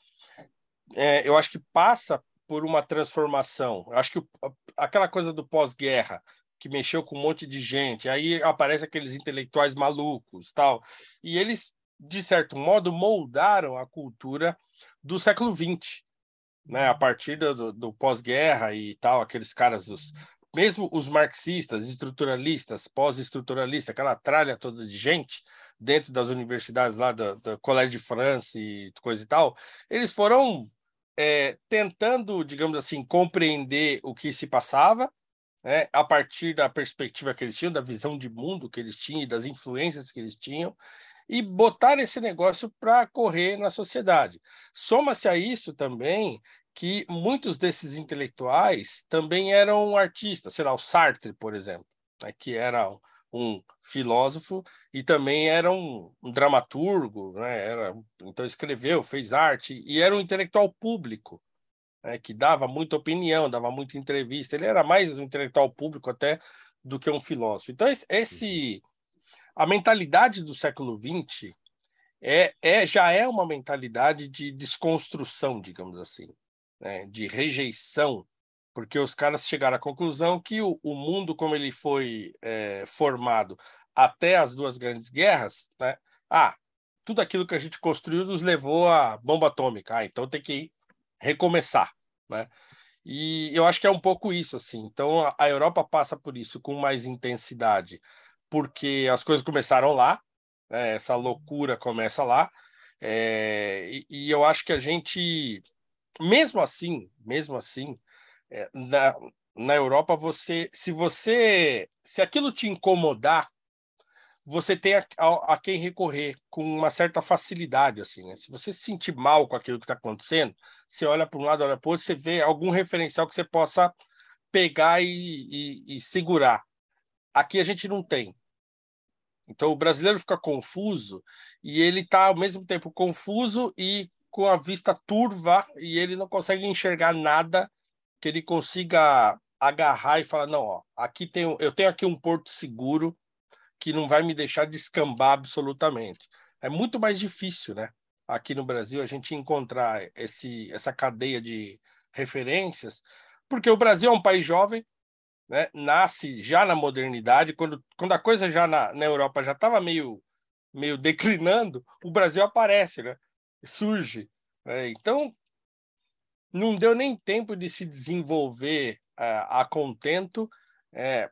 é, eu acho que passa por uma transformação. Eu acho que aquela coisa do pós-guerra, que mexeu com um monte de gente, aí aparece aqueles intelectuais malucos, tal, e eles, de certo modo, moldaram a cultura do século XX, né, a partir do, do pós-guerra e tal, aqueles caras, os, mesmo os marxistas, estruturalistas, pós-estruturalistas, aquela tralha toda de gente, dentro das universidades lá do, do Colégio de França e coisa e tal, eles foram é, tentando, digamos assim, compreender o que se passava, né, a partir da perspectiva que eles tinham, da visão de mundo que eles tinham e das influências que eles tinham, e botar esse negócio para correr na sociedade. Soma-se a isso também que muitos desses intelectuais também eram artistas, sei lá, o Sartre, por exemplo, né, que era um filósofo e também era um, um dramaturgo, né? Era, então escreveu, fez arte e era um intelectual público, né? que dava muita opinião, dava muita entrevista. Ele era mais um intelectual público até do que um filósofo. Então esse a mentalidade do século XX é, é já é uma mentalidade de desconstrução, digamos assim, né? de rejeição porque os caras chegaram à conclusão que o, o mundo como ele foi é, formado até as duas grandes guerras, né? Ah, tudo aquilo que a gente construiu nos levou à bomba atômica. Ah, então tem que recomeçar, né? E eu acho que é um pouco isso, assim. Então a Europa passa por isso com mais intensidade, porque as coisas começaram lá, né? essa loucura começa lá. É, e, e, eu acho que a gente, mesmo assim, mesmo assim, na, na Europa, você, se você, se aquilo te incomodar, você tem a, a, a, quem recorrer com uma certa facilidade, assim, né? Se você se sentir mal com aquilo que está acontecendo, você olha para um lado, olha para o outro, você vê algum referencial que você possa pegar e, e, e segurar. Aqui a gente não tem. Então o brasileiro fica confuso e ele está ao mesmo tempo confuso e com a vista turva e ele não consegue enxergar nada que ele consiga agarrar e falar não, ó, aqui tem eu tenho aqui um porto seguro que não vai me deixar descambar absolutamente. É muito mais difícil, né? Aqui no Brasil a gente encontrar esse essa cadeia de referências, porque o Brasil é um país jovem, né, nasce já na modernidade, quando, quando a coisa já na, na Europa já estava meio, meio declinando, o Brasil aparece, né, surge. Né, então, não deu nem tempo de se desenvolver uh, a contento, é,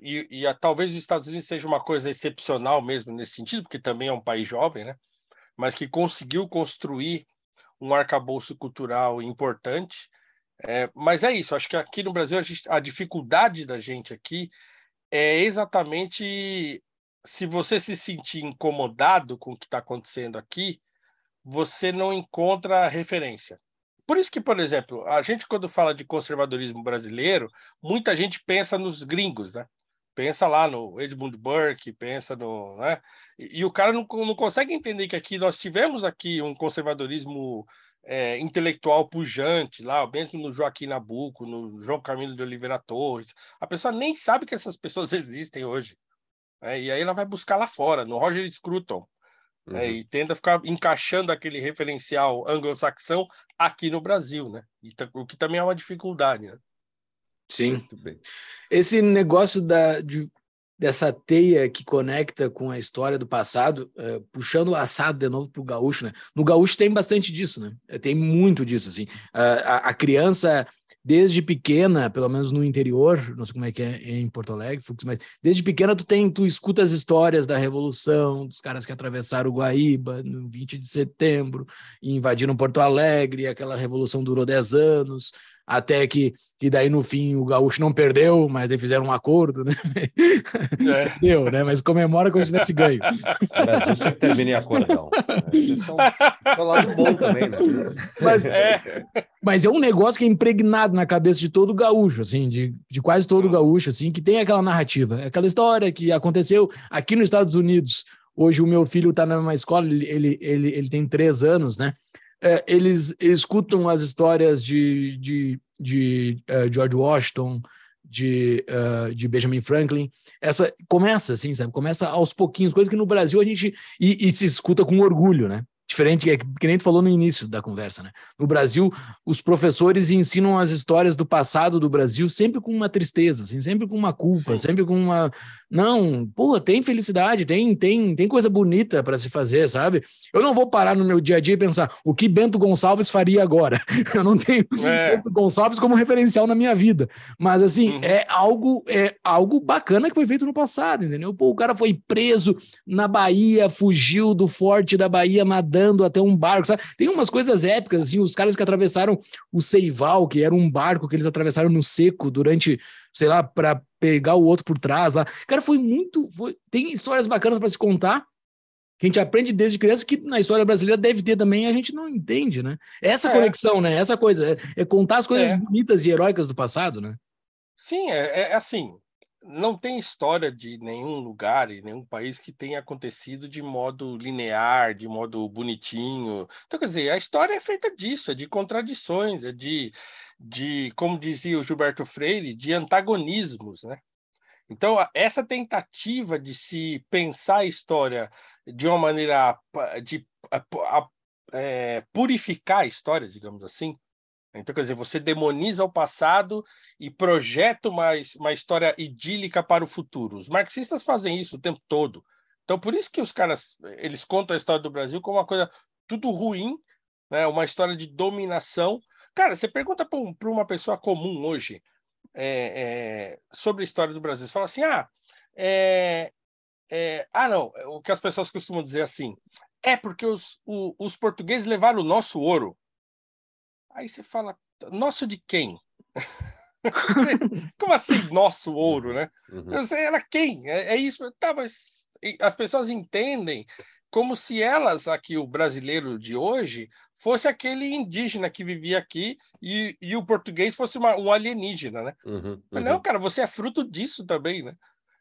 e, e a, talvez os Estados Unidos seja uma coisa excepcional mesmo nesse sentido, porque também é um país jovem, né, mas que conseguiu construir um arcabouço cultural importante, é, mas é isso, acho que aqui no Brasil a, gente, a dificuldade da gente aqui é exatamente se você se sentir incomodado com o que está acontecendo aqui, você não encontra referência. Por isso que, por exemplo, a gente, quando fala de conservadorismo brasileiro, muita gente pensa nos gringos, né? Pensa lá no Edmund Burke, pensa no. Né? E, e o cara não, não consegue entender que aqui nós tivemos aqui um conservadorismo é, intelectual pujante lá, mesmo no Joaquim Nabuco, no João Camilo de Oliveira Torres. A pessoa nem sabe que essas pessoas existem hoje. Né? E aí ela vai buscar lá fora, no Roger Scruton. Né? Uhum. e tenta ficar encaixando aquele referencial anglo-saxão aqui no Brasil, né? o que também é uma dificuldade, né? Sim. Esse negócio da, de dessa teia que conecta com a história do passado, uh, puxando o assado de novo para o gaúcho, né? No gaúcho tem bastante disso, né? Tem muito disso, assim. Uh, a, a, criança, desde pequena, pelo menos no interior, não sei como é que é em Porto Alegre, mas desde pequena tu tem, tu escuta as histórias da Revolução, dos caras que atravessaram o Guaíba no 20 de setembro, e invadiram Porto Alegre, aquela revolução durou 10 anos, até que, que daí no fim o Gaúcho não perdeu, mas eles fizeram um acordo, né? É. Deu, né? Mas comemora como se tivesse ganho. O Brasil sempre termina em acordão. Isso é um, lado bom também, né? Mas é, mas é um negócio que é impregnado na cabeça de todo gaúcho, assim, de, de quase todo gaúcho, assim, que tem aquela narrativa, aquela história que aconteceu aqui nos Estados Unidos. Hoje o meu filho está numa escola, ele, ele, ele, ele tem três anos, né? É, eles, escutam as histórias de, de, de uh, George Washington, de, uh, de Benjamin Franklin. Essa começa assim, sabe? Começa aos pouquinhos, coisa que no Brasil a gente e, e se escuta com orgulho, né? Diferente, é que nem tu falou no início da conversa, né? No Brasil, os professores ensinam as histórias do passado do Brasil sempre com uma tristeza, assim, sempre com uma culpa, Sim. sempre com uma. Não, pô, tem felicidade, tem, tem, tem coisa bonita para se fazer, sabe? Eu não vou parar no meu dia a dia e pensar o que Bento Gonçalves faria agora. Eu não tenho é. Bento Gonçalves como referencial na minha vida. Mas, assim, uhum. é, algo, é algo bacana que foi feito no passado, entendeu? Pô, o cara foi preso na Bahia, fugiu do forte da Bahia nadando nadando até um barco, sabe? Tem umas coisas épicas, assim, os caras que atravessaram o Seival, que era um barco que eles atravessaram no seco durante, sei lá, para pegar o outro por trás lá. Cara, foi muito. Foi... Tem histórias bacanas para se contar que a gente aprende desde criança que na história brasileira deve ter também a gente não entende, né? Essa é. conexão, né? Essa coisa, é, é contar as coisas é. bonitas e heróicas do passado, né? Sim, é, é assim não tem história de nenhum lugar e nenhum país que tenha acontecido de modo linear, de modo bonitinho. Então, quer dizer, a história é feita disso, é de contradições, é de, de como dizia o Gilberto Freire, de antagonismos, né? Então, essa tentativa de se pensar a história de uma maneira de é, purificar a história, digamos assim, então, quer dizer, você demoniza o passado e projeta uma, uma história idílica para o futuro. Os marxistas fazem isso o tempo todo. Então, por isso que os caras eles contam a história do Brasil como uma coisa tudo ruim, né? uma história de dominação. Cara, você pergunta para um, uma pessoa comum hoje é, é, sobre a história do Brasil. Você fala assim: ah, é, é, Ah, não, o que as pessoas costumam dizer assim, é porque os, o, os portugueses levaram o nosso ouro. Aí você fala, nosso de quem? Como assim, nosso ouro, né? Uhum. Eu sei, era quem? É, é, isso. Tá, mas as pessoas entendem como se elas, aqui, o brasileiro de hoje, fosse aquele indígena que vivia aqui e, e o português fosse uma, um alienígena, né? Uhum, uhum. Mas não, cara, você é fruto disso também, né?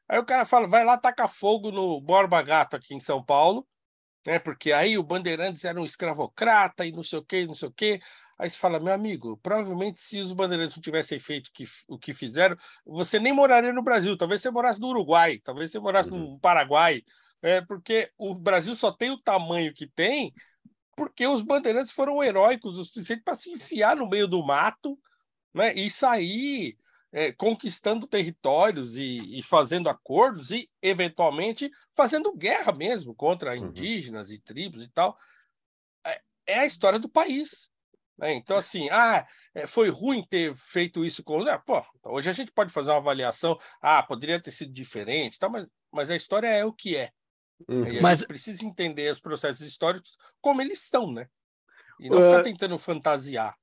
Aí o cara fala, vai lá tacar fogo no Borba Gato aqui em São Paulo, né? Porque aí o Bandeirantes era um escravocrata e não sei o quê, não sei o quê. Aí você fala, meu amigo, provavelmente se os bandeirantes não tivessem feito que, o que fizeram, você nem moraria no Brasil. Talvez você morasse no Uruguai, talvez você morasse uhum. no Paraguai, é, porque o Brasil só tem o tamanho que tem porque os bandeirantes foram heróicos o suficiente para se enfiar no meio do mato né, e sair é, conquistando territórios e, e, fazendo acordos e, eventualmente, fazendo guerra mesmo contra uhum. indígenas uhum. e tribos e tal. É, é, a história do país. Né? Então, assim, ah, é, foi ruim ter feito isso com. Ah, pô, hoje a gente pode fazer uma avaliação, ah, poderia ter sido diferente, tá, mas, mas a história é o que é. Uhum. E a mas... gente precisa entender os processos históricos como eles são, né? E não uh... ficar tentando fantasiar.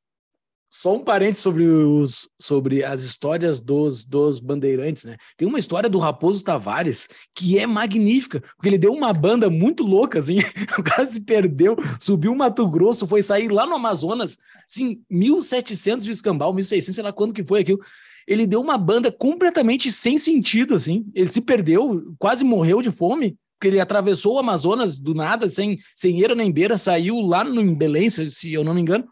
Só um parente sobre, os, sobre as histórias dos, dos bandeirantes, né? Tem uma história do Raposo Tavares que é magnífica, porque ele deu uma banda muito louca, assim. O cara se perdeu, subiu o Mato Grosso, foi sair lá no Amazonas, assim, 1700 de escambau, 1600, sei lá quando que foi aquilo. Ele deu uma banda completamente sem sentido, assim. Ele se perdeu, quase morreu de fome, porque ele atravessou o Amazonas do nada, sem, sem eira nem beira, saiu lá no Belém, se eu não me engano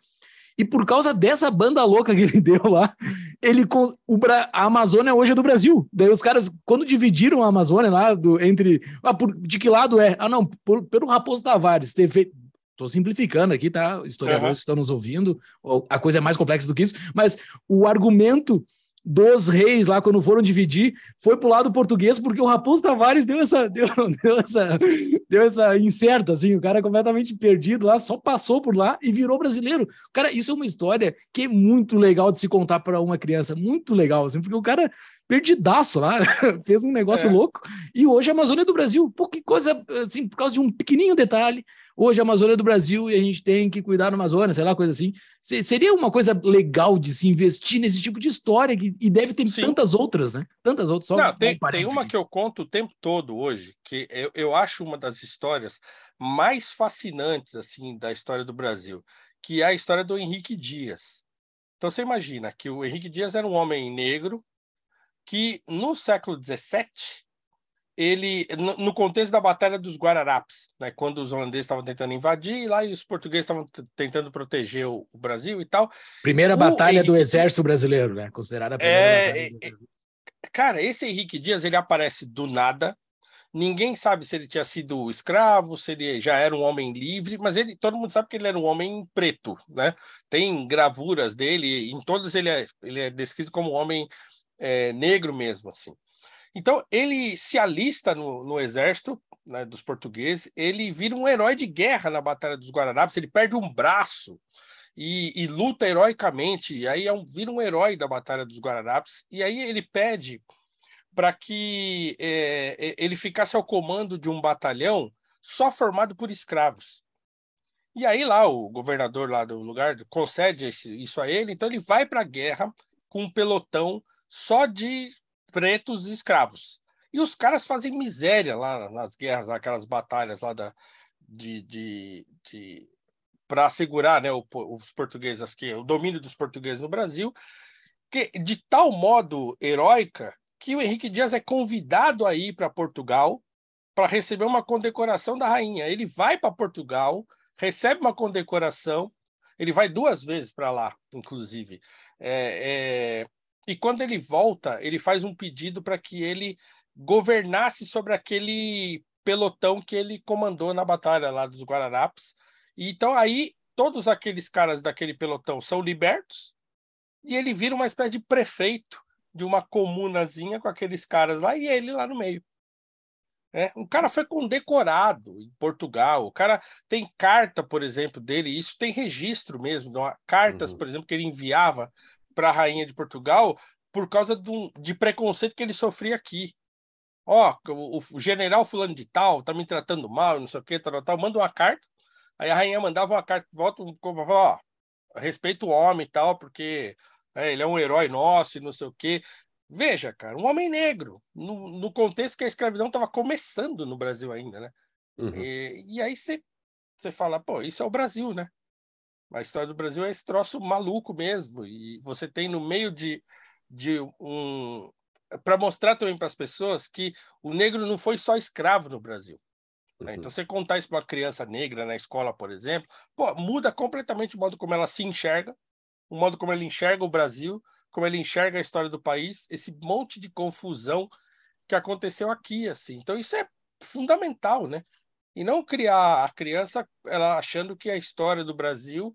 e por causa dessa banda louca que ele deu lá, ele o a Amazônia hoje é do Brasil. Daí os caras, quando dividiram a Amazônia lá do, entre. Ah, por, de que lado é? Ah, não, por, pelo Raposo Tavares ter feito. Estou simplificando aqui, tá? Historiadores uhum. que estão nos ouvindo, a coisa é mais complexa do que isso, mas o argumento dos reis lá, quando foram dividir, foi pro lado português, porque o Raposo Tavares deu essa, deu, deu essa, deu essa incerta, assim, o cara é completamente perdido lá, só passou por lá e virou brasileiro. Cara, isso é uma história que é muito legal de se contar para uma criança, muito legal, assim, porque o cara perdidaço lá, fez um negócio é. louco, e hoje a Amazônia é do Brasil, pô, que coisa, assim, por causa de um pequenininho detalhe, hoje a Amazônia é do Brasil e a gente tem que cuidar da Amazônia, sei lá, coisa assim. Seria uma coisa legal de se investir nesse tipo de história que, e deve ter Sim. tantas outras, né? Tantas outras. Só Não, tem, tem uma aqui. que eu conto o tempo todo hoje, que eu, eu acho uma das histórias mais fascinantes, assim, da história do Brasil, que é a história do Henrique Dias. Então você imagina que o Henrique Dias era um homem negro que no século XVII ele no, contexto da batalha dos Guararapes, né, quando os holandeses estavam tentando invadir e lá e os portugueses estavam tentando proteger o, o, Brasil e tal. Primeira o batalha Henrique... do exército brasileiro, né, considerada a primeira é, é, Cara, esse Henrique Dias ele aparece do nada. Ninguém sabe se ele tinha sido escravo, se ele já era um homem livre, mas ele, todo mundo sabe que ele era um homem preto, né? Tem gravuras dele, em todas ele é, ele é descrito como um homem é, negro mesmo, assim. Então, ele se alista no, no exército né, dos portugueses, ele vira um herói de guerra na Batalha dos Guararapes, ele perde um braço e, e luta heroicamente, e aí é um, vira um herói da Batalha dos Guararapes, e aí ele pede para que é, ele ficasse ao comando de um batalhão só formado por escravos. E aí lá o governador lá do lugar concede isso a ele, então ele vai para a guerra com um pelotão só de pretos e escravos. E os caras fazem miséria lá nas guerras, naquelas batalhas lá da, de, de, de para assegurar né, o, os portugueses aqui, o domínio dos portugueses no Brasil, que de tal modo heróica que o Henrique Dias é convidado a ir para Portugal para receber uma condecoração da rainha. Ele vai para Portugal, recebe uma condecoração, ele vai duas vezes para lá, inclusive. É, é, e quando ele volta, ele faz um pedido para que ele governasse sobre aquele pelotão que ele comandou na batalha lá dos Guararapes. E então aí todos aqueles caras daquele pelotão são libertos e ele vira uma espécie de prefeito de uma comunazinha com aqueles caras lá e ele lá no meio. É, um cara foi condecorado em Portugal. O cara tem carta, por exemplo, dele. Isso tem registro mesmo. Cartas, uhum. por exemplo, que ele enviava para a rainha de Portugal por causa de, de preconceito que ele sofria aqui. ó, o, o, general fulano de tal tá me tratando mal, não sei o que, tal, tal, manda uma carta. Aí a rainha mandava uma carta, volta, ó, respeito o homem e tal, porque é, ele é um herói nosso e não sei o quê. Veja, cara, um homem negro, no, no contexto que a escravidão estava começando no Brasil ainda, né? Uhum. E, e, aí você fala, pô, isso é o Brasil, né? A história do Brasil é esse troço maluco mesmo. E você tem no meio de, de um. Para mostrar também para as pessoas que o negro não foi só escravo no Brasil. Né? Uhum. Então, você contar isso para uma criança negra na escola, por exemplo, pô, muda completamente o modo como ela se enxerga, o modo como ela enxerga o Brasil, como ela enxerga a história do país, esse monte de confusão que aconteceu aqui, assim. Então, isso é fundamental, né? E não criar a criança ela achando que a história do Brasil,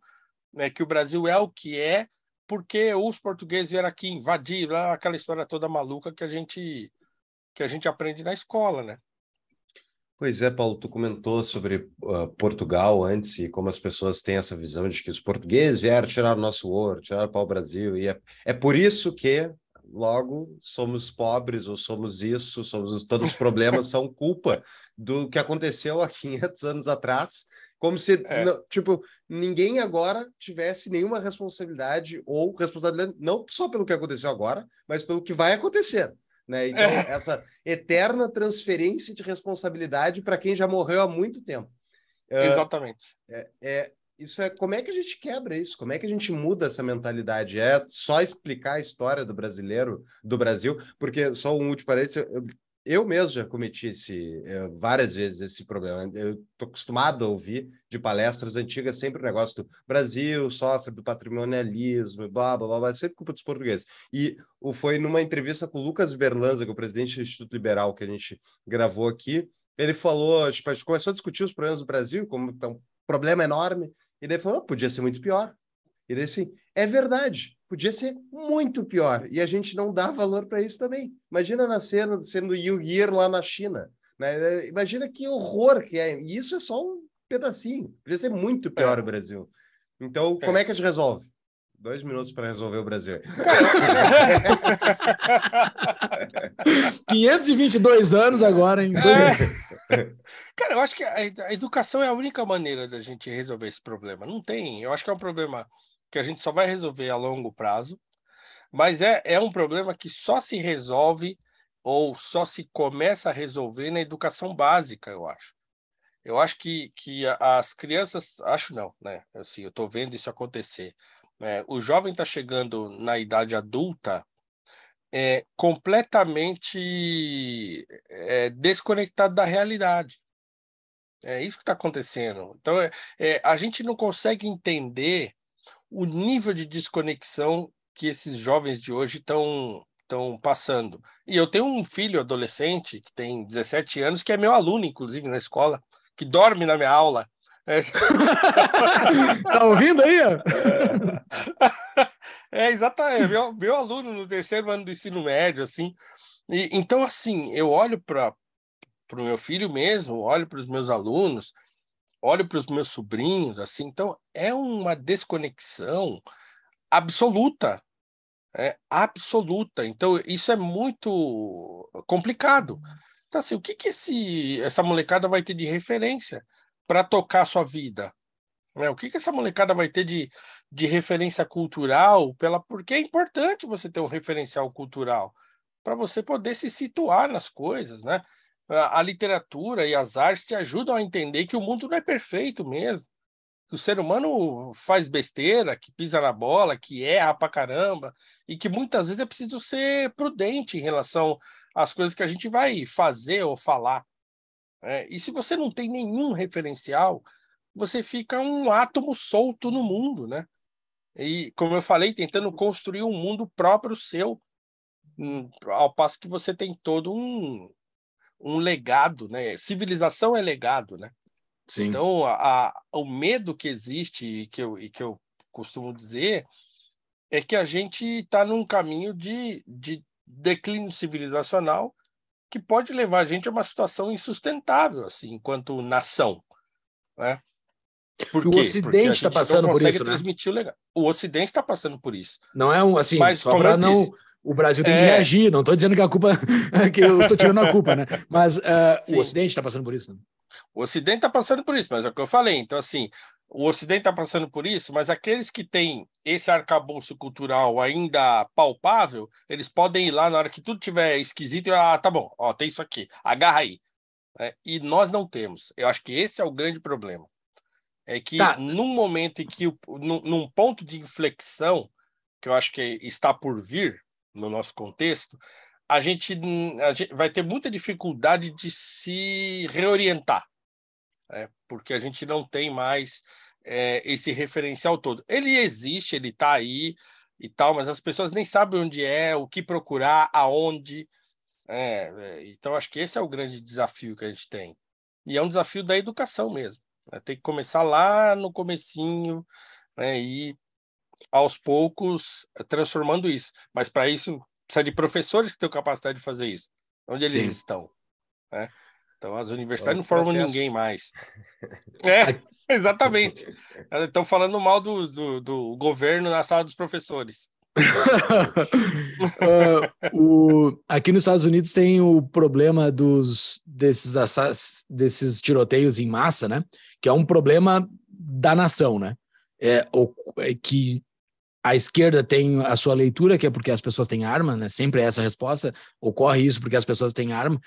né, que o Brasil é o que é, porque os portugueses vieram aqui invadir, aquela história toda maluca que a gente que a gente aprende na escola, né? Pois é, Paulo, tu comentou sobre uh, Portugal antes e como as pessoas têm essa visão de que os portugueses vieram tirar o nosso ouro, tirar o pau-brasil, e é, é por isso que, logo, somos pobres ou somos isso, somos todos os problemas são culpa do que aconteceu há 500 anos atrás, como se, é. tipo, ninguém agora tivesse nenhuma responsabilidade ou responsabilidade não só pelo que aconteceu agora, mas pelo que vai acontecer. Né? Então, é. essa eterna transferência de responsabilidade para quem já morreu há muito tempo. Exatamente. É, é, isso é como é que a gente quebra isso? Como é que a gente muda essa mentalidade? É só explicar a história do brasileiro, do Brasil, porque só um último parênteses, eu, mesmo já cometi esse, eh, várias vezes esse problema. Eu estou acostumado a ouvir de palestras antigas sempre o negócio do Brasil sofre do patrimonialismo, blá, blá, blá, blá sempre culpa dos portugueses. E foi numa entrevista com o Lucas Berlanza, que é o presidente do Instituto Liberal, que a gente gravou aqui. Ele falou, tipo, a gente começou a discutir os problemas do Brasil, como é um problema enorme, e daí falou, podia ser muito pior. E daí assim, é verdade, podia ser muito pior. E a gente não dá valor para isso também. Imagina nascer sendo Yu-Gi-Oh! lá na China. Né? Imagina que horror que é. E isso é só um pedacinho. Podia ser muito pior é. o Brasil. Então, é. como é que a gente resolve? Dois minutos para resolver o Brasil. 522 anos agora, hein? É. Cara, eu acho que a educação é a única maneira da gente resolver esse problema. Não tem. Eu acho que é um problema que a gente só vai resolver a longo prazo, mas é, é um problema que só se resolve ou só se começa a resolver na educação básica, eu acho. Eu acho que, que as crianças, acho não, né? Assim, eu estou vendo isso acontecer. Né? O jovem está chegando na idade adulta é, completamente é, desconectado da realidade. É isso que está acontecendo. Então, é, é, a gente não consegue entender o nível de desconexão que esses jovens de hoje estão estão passando. E eu tenho um filho adolescente que tem 17 anos, que é meu aluno, inclusive, na escola, que dorme na minha aula. É. tá ouvindo aí? É, exatamente, é meu, meu aluno no terceiro ano do ensino médio, assim. E, então, assim, eu olho para o meu filho mesmo, olho para os meus alunos, olho para os meus sobrinhos, assim, então é uma desconexão absoluta, é absoluta. Então isso é muito complicado. Então assim, o que que esse essa molecada vai ter de referência para tocar a sua vida? É, o que que essa molecada vai ter de, de referência cultural? Pela porque é importante você ter um referencial cultural para você poder se situar nas coisas, né? a, literatura e as artes te ajudam a entender que o mundo não é perfeito mesmo. Que o ser humano faz besteira, que pisa na bola, que erra pra caramba, e que muitas vezes é preciso ser prudente em relação às coisas que a gente vai fazer ou falar. Né? E se você não tem nenhum referencial, você fica um átomo solto no mundo, né? E, como eu falei, tentando construir um mundo próprio seu, hum, ao passo que você tem todo um, um legado, né? Civilização é legado, né? Sim. Então, a, a, o medo que existe e que eu, e que eu costumo dizer é que a gente está num caminho de, de declínio civilizacional que pode levar a gente a uma situação insustentável, assim, enquanto nação, né? Por o Ocidente está passando por isso, né? O, o Ocidente está passando por isso. Não é um assim, Mas, só para não O Brasil tem é. que reagir, não estou dizendo que a culpa, que eu estou tirando a culpa, né? Mas uh, o Ocidente está passando por isso. Né? O Ocidente está passando por isso, mas é o que eu falei. Então, assim, o Ocidente está passando por isso, mas aqueles que têm esse arcabouço cultural ainda palpável, eles podem ir lá na hora que tudo tiver esquisito e ah, tá bom, ó, tem isso aqui, agarra aí. É, e nós não temos. Eu acho que esse é o grande problema. É que tá. num momento em que, num, num ponto de inflexão, que eu acho que está por vir no nosso contexto, a gente, a gente vai ter muita dificuldade de se reorientar é, porque a gente não tem mais é, esse referencial todo. Ele existe, ele está aí e tal, mas as pessoas nem sabem onde é, o que procurar, aonde. É, é, então, acho que esse é o grande desafio que a gente tem. E é um desafio da educação mesmo. Né? Tem que começar lá no comecinho né? e aos poucos transformando isso. Mas para isso precisa de professores que tenham capacidade de fazer isso. Onde eles Sim. estão? Né? Então as universidades não formam protesto. ninguém mais. É, exatamente. Estão falando mal do, do, do, governo na sala dos professores. Uh, o, aqui nos Estados Unidos tem o problema dos desses, desses tiroteios em massa, né? Que é um problema da nação, né? É, o, é que a esquerda tem a sua leitura, que é porque as pessoas têm arma, né? Sempre é essa resposta. Ocorre isso porque as pessoas têm arma.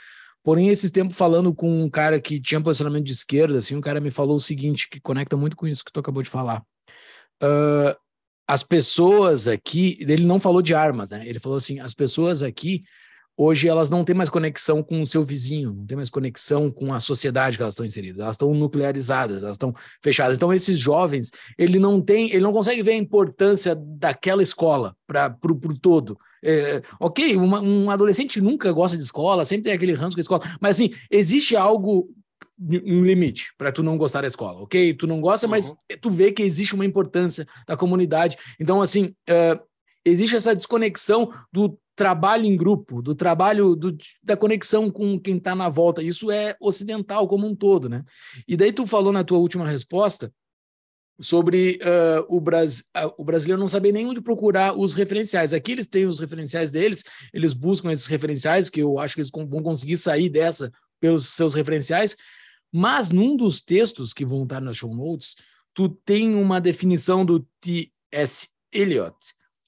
Porém, esses tempos falando com um cara que tinha posicionamento de esquerda, assim, um cara me falou o seguinte, que conecta muito com isso que tu acabou de falar. Uh, as pessoas aqui, ele não falou de armas, né? Ele falou assim, as pessoas aqui hoje elas não têm mais conexão com o seu vizinho, não têm mais conexão com a sociedade que elas estão inseridas, elas estão nuclearizadas, elas estão fechadas. Então esses jovens, ele não tem, ele não consegue ver a importância daquela escola para o todo. É, ok, uma, um adolescente nunca gosta de escola, sempre tem aquele ranço com a escola, mas assim, existe algo um limite para tu não gostar da escola, ok? Tu não gosta, uhum. mas tu vê que existe uma importância da comunidade. Então, assim, uh, existe essa desconexão do trabalho em grupo, do trabalho do, da conexão com quem está na volta. Isso é ocidental como um todo, né? E daí tu falou na tua última resposta sobre uh, o, Bras... Uh, o brasileiro não saber nem onde procurar os referenciais. Aqui eles têm os referenciais deles, eles buscam esses referenciais, que eu acho que eles vão conseguir sair dessa pelos seus referenciais, mas num dos textos que vão estar nas show notes, tu tem uma definição do T.S. Eliot,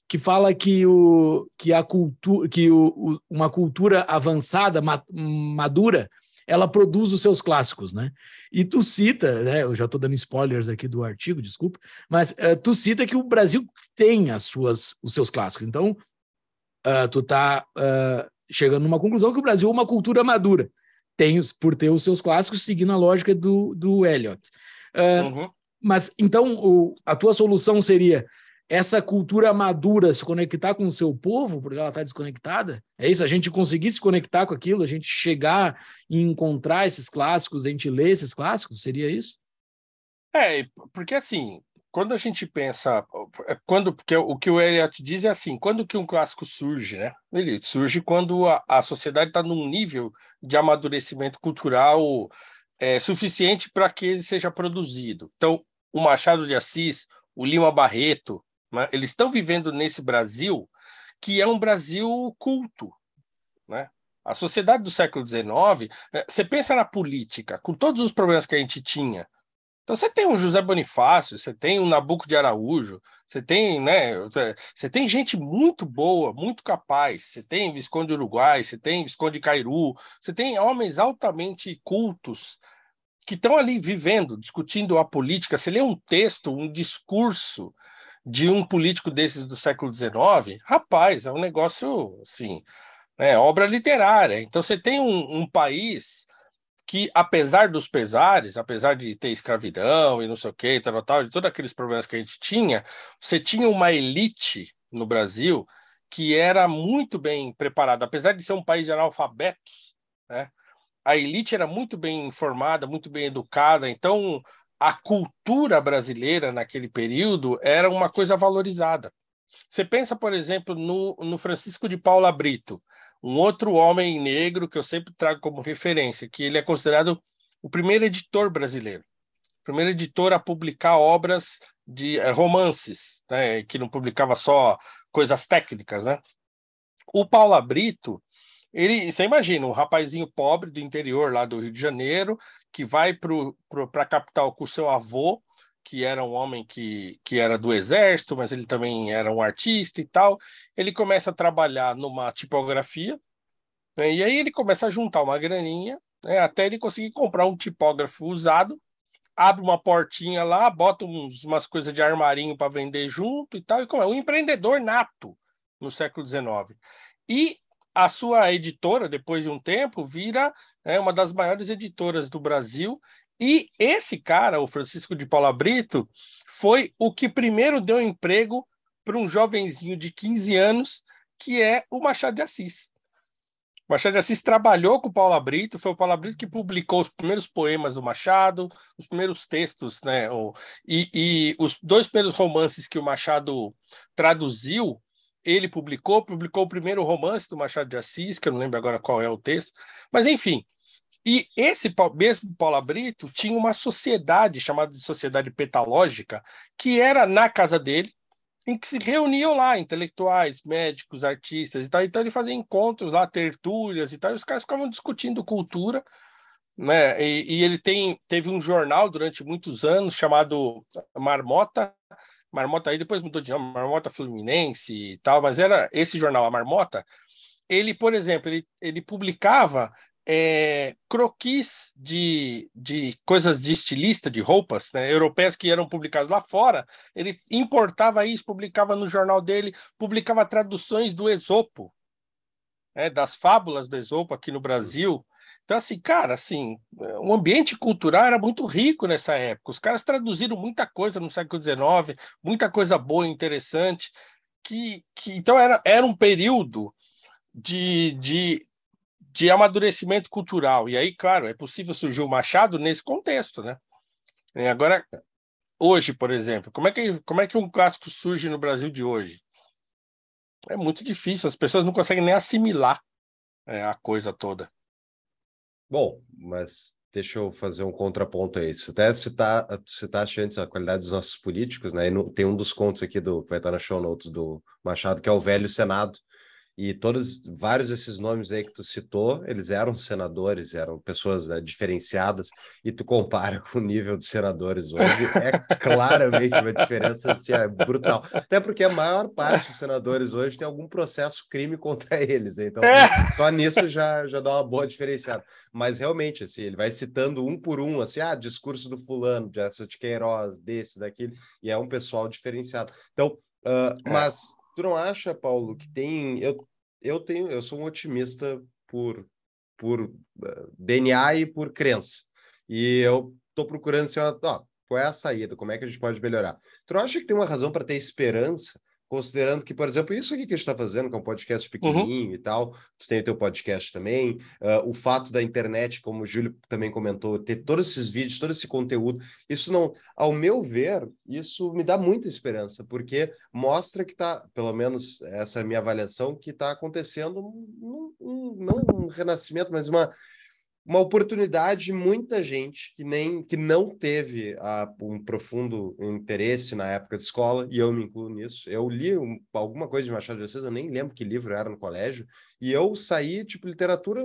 que fala que, o, que, a cultura, que o, o, uma cultura avançada, ma, madura, ela produz os seus clássicos, né? E tu cita, né? Eu já estou dando spoilers aqui do artigo, desculpa, mas uh, tu cita que o Brasil tem as suas, os seus clássicos. Então, uh, tu está uh, eh, chegando numa conclusão que o Brasil é uma cultura madura, tem por ter os seus clássicos, seguindo a lógica do, do Eliot. Uhum. Mas então o, a tua solução seria essa cultura madura se conectar com o seu povo, porque ela está desconectada? É isso? A gente conseguir se conectar com aquilo, a gente chegar e encontrar esses clássicos, a gente ler esses clássicos? Seria isso? É, porque assim, quando a gente pensa, é, quando porque o que o Eliot diz é assim, quando que um clássico surge, né? Ele surge quando a, a sociedade está num nível de amadurecimento cultural é, suficiente para que ele seja produzido. Então, o Machado de Assis, o Lima Barreto, né? Eles estão vivendo nesse Brasil que é um Brasil culto. Né? A sociedade do século XIX, né? você pensa na política, com todos os problemas que a gente tinha. Então você tem um José Bonifácio, você tem um Nabucco de Araújo, você tem, né, você tem gente muito boa, muito capaz, você tem Visconde Uruguai, você tem Visconde Cairu, você tem homens altamente cultos que estão ali vivendo, discutindo a política. Você lê um texto, um discurso de um político desses do século XIX, rapaz, é um negócio assim, é obra literária. Então você tem um, um país que, apesar dos pesares, apesar de ter escravidão e não sei o que, tal, tal, de todos aqueles problemas que a gente tinha, você tinha uma elite no Brasil que era muito bem preparada, apesar de ser um país de analfabetos, né? A elite era muito bem informada, muito bem educada, então a cultura brasileira naquele período era uma coisa valorizada. Você pensa, por exemplo, no, no Francisco de Paula Brito, um outro homem negro que eu sempre trago como referência, que ele é considerado o primeiro editor brasileiro, o primeiro editor a publicar obras de é, romances, né, que não publicava só coisas técnicas, né? O Paulo Brito, ele, você imagina, um rapazinho pobre do interior lá do Rio de Janeiro, que vai para a capital com seu avô, que era um homem que, que era do exército, mas ele também era um artista e tal. Ele começa a trabalhar numa tipografia, né, e aí ele começa a juntar uma graninha, né, até ele conseguir comprar um tipógrafo usado, abre uma portinha lá, bota uns, umas coisas de armarinho para vender junto e tal, e como é um empreendedor nato no século XIX. E a sua editora, depois de um tempo, vira é, uma das maiores editoras do Brasil. E esse cara, o Francisco de Paula Brito, foi o que primeiro deu emprego para um jovenzinho de 15 anos, que é o Machado de Assis. O Machado de Assis trabalhou com o Paulo Brito, foi o Paulo Brito que publicou os primeiros poemas do Machado, os primeiros textos, né? E, e os dois primeiros romances que o Machado traduziu ele publicou, publicou o primeiro romance do Machado de Assis, que eu não lembro agora qual é o texto, mas enfim. E esse mesmo Paulo Brito tinha uma sociedade chamada de Sociedade Petalógica, que era na casa dele, em que se reuniam lá intelectuais, médicos, artistas e tal. Então ele fazia encontros lá, tertúlias e tal, e os caras ficavam discutindo cultura, né? E, e ele tem, teve um jornal durante muitos anos chamado Marmota, Marmota aí depois mudou de nome, Marmota Fluminense e tal, mas era esse jornal, a Marmota. Ele, por exemplo, ele, ele publicava é, croquis de, de coisas de estilista, de roupas, né, europeias que eram publicadas lá fora. Ele importava isso, publicava no jornal dele, publicava traduções do Esopo, né, das fábulas do Esopo aqui no Brasil. Então, assim, cara, assim, o ambiente cultural era muito rico nessa época. Os caras traduziram muita coisa no século XIX, muita coisa boa, interessante, que, que então era, era um período de, de, de amadurecimento cultural. E aí, claro, é possível surgir o Machado nesse contexto, né? E agora, hoje, por exemplo, como é, que, como é que um clássico surge no Brasil de hoje? É muito difícil, as pessoas não conseguem nem assimilar é, a coisa toda. Bom, mas deixa eu fazer um contraponto aí. Você até citar, citaste antes a qualidade dos nossos políticos, né? E no, tem um dos contos aqui do vai estar na show notes do Machado, que é o Velho Senado. E todos, vários desses nomes aí que tu citou, eles eram senadores, eram pessoas né, diferenciadas, e tu compara com o nível de senadores hoje, é claramente uma diferença assim, é brutal. Até porque a maior parte dos senadores hoje tem algum processo crime contra eles, então é. só nisso já, já dá uma boa diferenciada. Mas realmente, assim, ele vai citando um por um, assim, ah, discurso do fulano, de essa de Queiroz, desse, daquele, e é um pessoal diferenciado. Então, uh, mas Tu não acha, Paulo, que tem. Eu, eu tenho, eu sou um otimista por, por eh, DNA e por crença. E eu estou procurando assim, ó, qual é a saída? Como é que a gente pode melhorar? Tu não acha que tem uma razão para ter esperança considerando que, por exemplo, isso aqui que a gente está fazendo, que é um podcast uhum. pequenininho uhum. e tal, tu tem o teu podcast também, uh, o fato da internet, como o Júlio também comentou, ter todos esses vídeos, todo esse conteúdo, isso não, ao meu ver, isso me dá muita esperança, porque mostra que está, pelo menos essa é a minha avaliação, que está acontecendo um, um, não um renascimento, mas uma uma oportunidade de muita gente que nem que não teve a, um profundo interesse na época de escola, e eu me incluo nisso. Eu li um, alguma coisa de Machado de Assis, eu nem lembro que livro era no colégio, e eu saí, tipo, literatura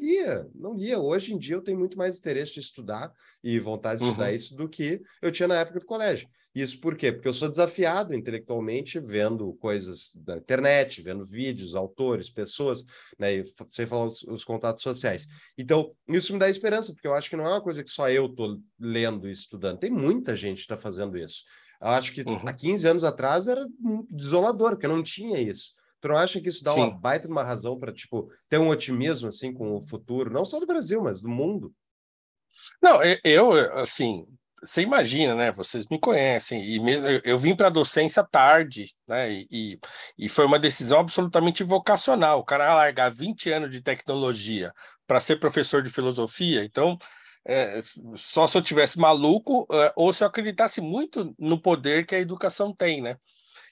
lia, não lia. Hoje em dia eu tenho muito mais interesse de estudar e vontade de uhum. estudar isso do que eu tinha na época do colégio. Isso por quê? Porque eu sou desafiado intelectualmente vendo coisas da internet, vendo vídeos, autores, pessoas, né? E sem falar os, os, contatos sociais. Então, isso me dá esperança, porque eu acho que não é uma coisa que só eu estou lendo e estudando. Tem muita gente que está fazendo isso. Eu acho que uhum. há 15 anos atrás era desolador, porque não tinha isso. Tu não acha que isso dá Sim. uma baita uma razão para, tipo, ter um otimismo, assim, com o futuro, não só do Brasil, mas do mundo? Não, eu, assim, você imagina, né? Vocês me conhecem, e mesmo eu, vim para a docência tarde, né? E, e foi uma decisão absolutamente vocacional. O cara largar 20 anos de tecnologia para ser professor de filosofia, então é, só se eu tivesse maluco é, ou se eu acreditasse muito no poder que a educação tem, né?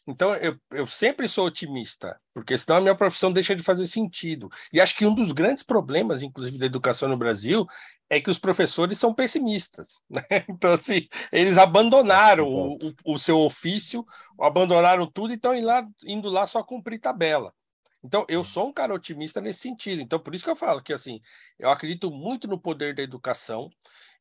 Então, eu, eu sempre sou otimista, porque senão a minha profissão deixa de fazer sentido. E acho que um dos grandes problemas, inclusive, da educação no Brasil, é que os professores são pessimistas. Né? Então, assim, eles abandonaram o, o, o, seu ofício, abandonaram tudo e estão indo lá, indo lá só cumprir tabela. Então, eu sou um cara otimista nesse sentido. Então, por isso que eu falo que, assim, eu acredito muito no poder da educação.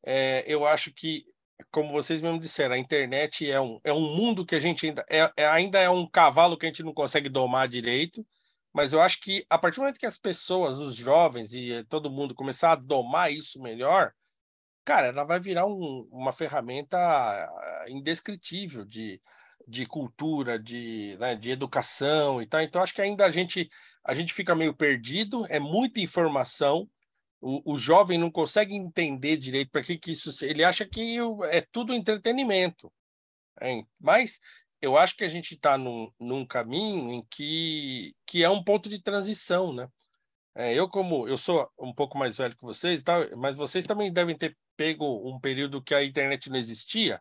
É, eu acho que, como vocês mesmos disseram, a internet é um, é um mundo que a gente ainda é, é, ainda é um cavalo que a gente não consegue domar direito. Mas eu acho que, a partir do momento que as pessoas, os jovens e todo mundo começar a domar isso melhor, cara, ela vai virar um, uma ferramenta ah, indescritível de, de cultura, de, né, de educação e tal. Então, acho que ainda a gente, a gente fica meio perdido, é muita informação. O, o jovem não consegue entender direito para que, que isso. Ele acha que é tudo entretenimento. Hein? Mas eu acho que a gente está num, num caminho em que, que é um ponto de transição, né? É, eu, como eu sou um pouco mais velho que vocês, tá? mas vocês também devem ter pego um período que a internet não existia.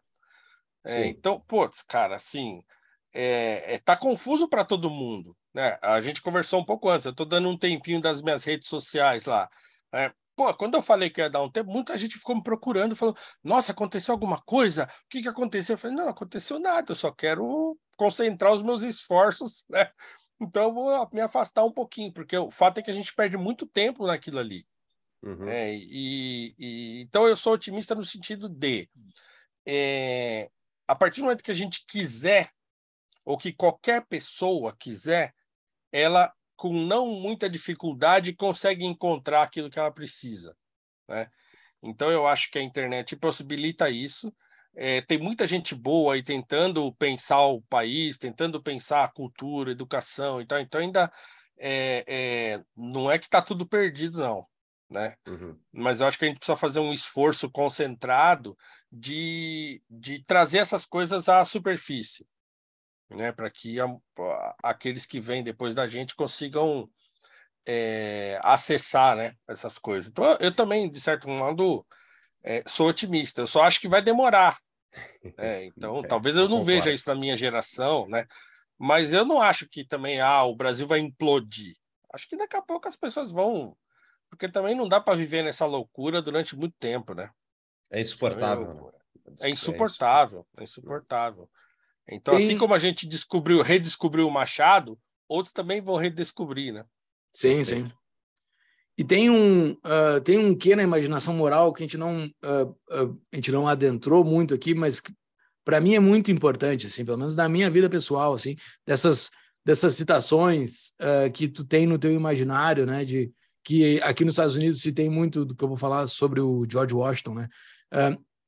É, então, pô, cara, assim, é, é tá confuso para todo mundo. Né? A gente conversou um pouco antes, eu estou dando um tempinho das minhas redes sociais lá. É, pô, quando eu falei que ia dar um tempo, muita gente ficou me procurando, falou: Nossa, aconteceu alguma coisa? O que, que aconteceu? Eu falei: Não, não aconteceu nada, eu só quero concentrar os meus esforços, né? Então eu vou me afastar um pouquinho, porque o fato é que a gente perde muito tempo naquilo ali. Uhum. É, e, e, então eu sou otimista no sentido de é, a partir do momento que a gente quiser, ou que qualquer pessoa quiser, ela, com não muita dificuldade, consegue encontrar aquilo que ela precisa. Né? Então, eu acho que a internet possibilita isso. É, tem muita gente boa aí tentando pensar o país, tentando pensar a cultura, a educação e tal. Então, ainda é, é, não é que está tudo perdido, não né? Uhum. Mas eu acho que a gente precisa fazer um esforço concentrado de, de trazer essas coisas à superfície, né? Para que a, aqueles que vêm depois da gente consigam é, acessar, né? Essas coisas. Então, eu também, de certo modo, é, sou otimista. Eu só acho que vai demorar. Né? Então, é, talvez eu não veja isso na minha geração, né? Mas eu não acho que também ah, o Brasil vai implodir. Acho que daqui a pouco as pessoas vão porque também não dá para viver nessa loucura durante muito tempo, né? É insuportável. Então, é insuportável, é insuportável. Então, assim Tem... assim como a gente descobriu, redescobriu o Machado, outros também vão redescobrir, né? Sim, sim. E tem um uh, tem um que na imaginação moral que a gente não uh, uh, a gente não adentrou muito aqui, mas para mim é muito importante, assim, pelo menos na minha vida pessoal, assim, dessas dessas citações que tu tem no teu imaginário, né, de que aqui nos Estados Unidos se tem muito do que eu vou falar sobre o George Washington, né?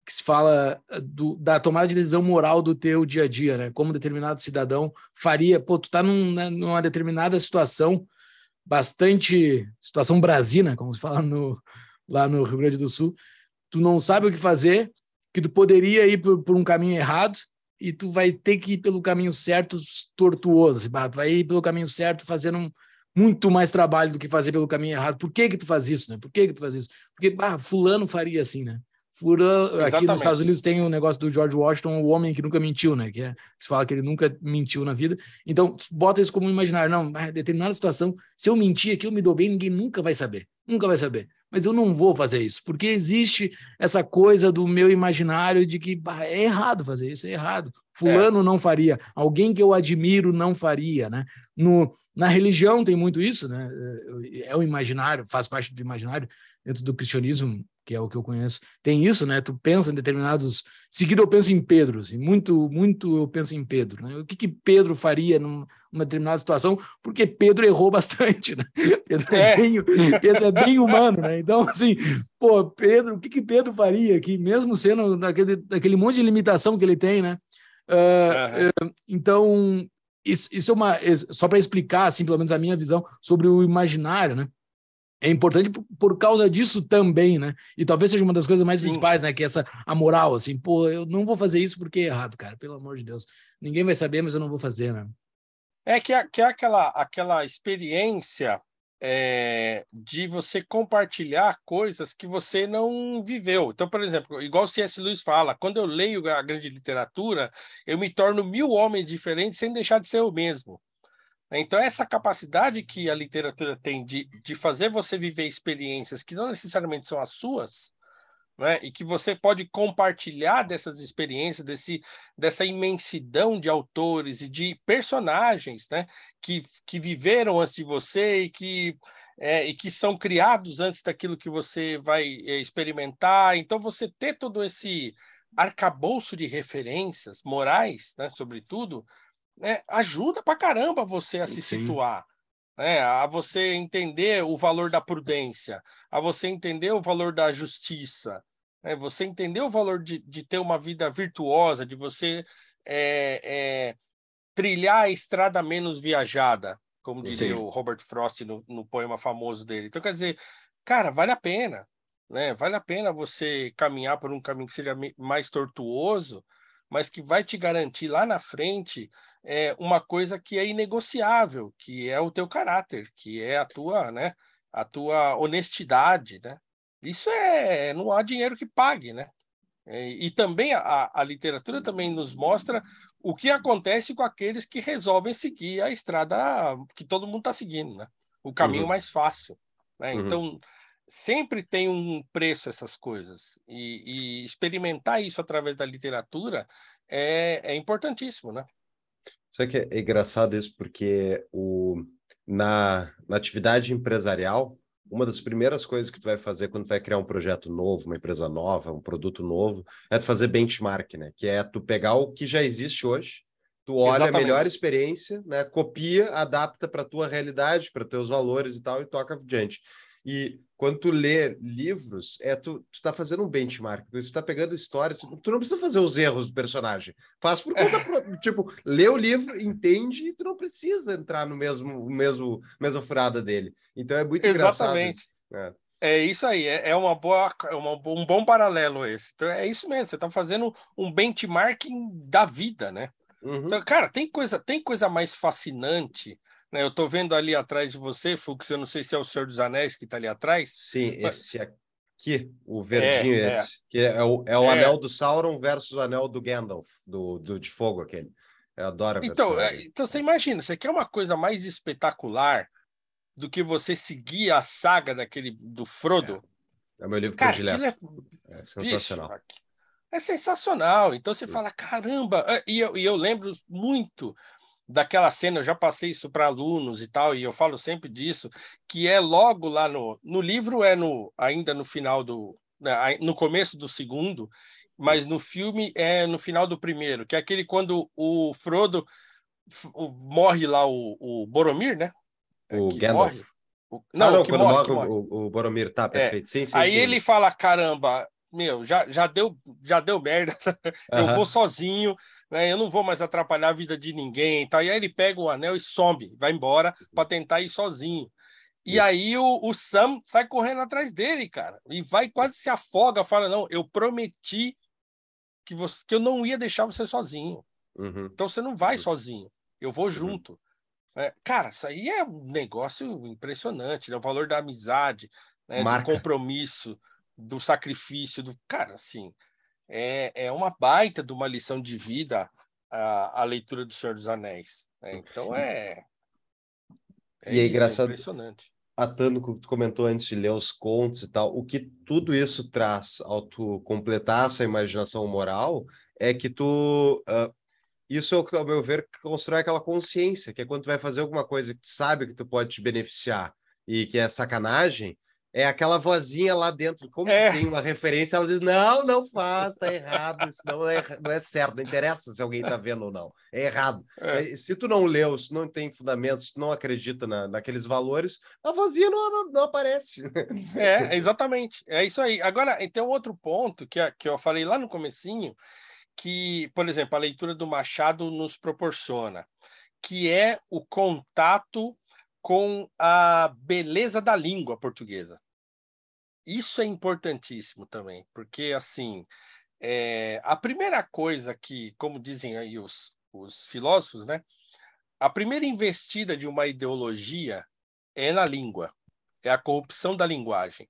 Que se fala do, da tomada de decisão moral do teu dia a dia, né? Como determinado cidadão faria, pô, tu tá num, né, numa determinada situação bastante situação brasina, como se fala no, lá no Rio Grande do Sul, tu não sabe o que fazer, que tu poderia ir por, por um caminho errado e tu vai ter que ir pelo caminho certo tortuoso, assim, tu vai ir pelo caminho certo fazendo um, muito mais trabalho do que fazer pelo caminho errado. Por que que tu faz isso, né? Por que que tu faz isso? Porque ah, fulano faria assim, né? Fulano, aqui nos Estados Unidos tem um negócio do George Washington, o homem que nunca mentiu, né? Que é, se fala que ele nunca mentiu na vida. Então, bota isso como um imaginário. Não, em determinada situação, se eu mentir aqui, eu me dou bem, ninguém nunca vai saber. Nunca vai saber. Mas eu não vou fazer isso, porque existe essa coisa do meu imaginário de que bah, é errado fazer isso, é errado. Fulano é. não faria, alguém que eu admiro não faria, né? No, na religião tem muito isso, né? É o imaginário, faz parte do imaginário dentro do cristianismo, que é o que eu conheço. Tem isso, né? Tu pensa em determinados. Seguido eu penso em Pedro, assim, muito, muito eu penso em Pedro, né? O que, que Pedro faria numa determinada situação? Porque Pedro errou bastante, né? Pedro é, é. Bem, Pedro é bem humano, né? Então, assim, pô, Pedro, o que, que Pedro faria aqui, mesmo sendo daquele, daquele monte de limitação que ele tem, né? Uh, uh, então, isso, isso é uma. Só para explicar, assim, pelo menos a minha visão sobre o imaginário, né? É importante por, causa disso também, né? E talvez seja uma das coisas mais Sim. principais, né? Que é essa a moral, assim, pô, eu não vou fazer isso porque é errado, cara, pelo amor de Deus. Ninguém vai saber, mas eu não vou fazer, né? É que é, que é aquela, aquela experiência é, de você compartilhar coisas que você não viveu. Então, por exemplo, igual o C.S. Lewis fala, quando eu leio a grande literatura, eu me torno mil homens diferentes sem deixar de ser o mesmo. Então, essa capacidade que a literatura tem de, de fazer você viver experiências que não necessariamente são as suas, né? e que você pode compartilhar dessas experiências, desse, dessa imensidão de autores e de personagens né? que, que viveram antes de você e que, é, e que são criados antes daquilo que você vai é, experimentar. Então, você ter todo esse arcabouço de referências morais, né, sobretudo, né, ajuda pra caramba você a se Sim. situar né, a você entender o valor da prudência, a você entender o valor da justiça, né, você entender o valor de, de ter uma vida virtuosa, de você é, é, trilhar a estrada menos viajada, como diria Sim. o Robert Frost no, no poema famoso dele. Então, quer dizer, cara, vale a pena, né? Vale a pena você caminhar por um caminho que seja mais tortuoso, mas que vai te garantir lá na frente é, uma coisa que é inegociável, que é o teu caráter, que é a tua, né, a tua honestidade, né? Isso é, não há dinheiro que pague, né? É, e também a, a literatura também nos mostra o que acontece com aqueles que resolvem seguir a estrada que todo mundo está seguindo, né? O caminho uhum. mais fácil, né? Uhum. Então sempre tem um preço essas coisas e, e experimentar isso através da literatura é, é importantíssimo, né? Sabe que é engraçado isso porque o, na, na atividade empresarial, uma das primeiras coisas que tu vai fazer quando tu vai criar um projeto novo, uma empresa nova, um produto novo, é tu fazer benchmark, né? Que é tu pegar o que já existe hoje, tu olha Exatamente. a melhor experiência, né? Copia, adapta para tua realidade, para teus valores e tal, e toca adiante. E quando tu lê livros, é tu, tu tá fazendo um benchmark, tu está pegando histórias, tu não precisa fazer os erros do personagem. Faz por conta, é. tipo, lê o livro, entende e tu não precisa entrar no mesmo, mesmo mesma furada dele. Então é muito Exatamente. engraçado. É. é isso aí, é, é uma boa, uma, um bom paralelo esse. Então é isso mesmo, você está fazendo um benchmarking da vida, né? Uhum. Então, cara, tem coisa, tem coisa mais fascinante? Eu estou vendo ali atrás de você, Fux, eu não sei se é o Senhor dos Anéis que está ali atrás. Sim, mas... esse aqui, o verdinho é, esse, é. que é o, é o é. anel do Sauron versus o anel do Gandalf, do, do de fogo aquele. Eu adoro a então, é, então você imagina, você quer uma coisa mais espetacular do que você seguir a saga daquele do Frodo? É, é meu livro Cara, predileto. É, é sensacional. Bicho, é sensacional. Então você fala, caramba, e eu, e eu lembro muito daquela cena, eu já passei isso para alunos e tal, e eu falo sempre disso, que é logo lá no, no livro, é no ainda no final do. Né, no começo do segundo, mas no filme é no final do primeiro, que é aquele quando o Frodo morre lá, o, o Boromir, né? O Gandalf. Morre. O, não, ah, não quando morre, morre, morre. O, o, Boromir, tá, é. perfeito. É. Sim, sim, Aí sim. ele fala: caramba, meu, já, já, deu, já deu merda, eu uh -huh. vou sozinho né? Eu não vou mais atrapalhar a vida de ninguém. Tá? E aí ele pega o anel e some, vai embora para tentar ir sozinho. E Isso. aí o, o, Sam sai correndo atrás dele, cara, e vai quase se afoga, fala: Não, eu prometi que, você, que eu não ia deixar você sozinho. Uhum. Então você não vai uhum. sozinho, eu vou uhum. junto. É, cara, isso aí é um negócio impressionante, né? o valor da amizade, né? do compromisso, do sacrifício, do cara, assim é, é uma baita de uma lição de vida a, a leitura do Senhor dos Anéis. Né? Então é. é e é engraçado. É impressionante. Atando que tu comentou antes de ler os contos e tal, o que tudo isso traz ao tu completar essa imaginação moral é que tu. Uh, isso, ao meu ver, constrói aquela consciência, que é quando tu vai fazer alguma coisa que tu sabe que tu pode te beneficiar e que é sacanagem, é aquela vozinha lá dentro, como é. tem uma referência, ela diz: não, não faz, tá errado, isso não é, não é certo, não interessa se alguém tá vendo ou não, é errado. É. Se tu não leu, se não tem fundamentos, se tu não acredita na, naqueles valores, a vozinha não, não, não, aparece. É, exatamente, é isso aí. Agora, tem um outro ponto que, que eu falei lá no comecinho, que, por exemplo, a leitura do Machado nos proporciona, que é o contato com a beleza da língua portuguesa. Isso é importantíssimo também, porque assim é, a primeira coisa que, como dizem aí os, os filósofos, né, a primeira investida de uma ideologia é na língua, é a corrupção da linguagem.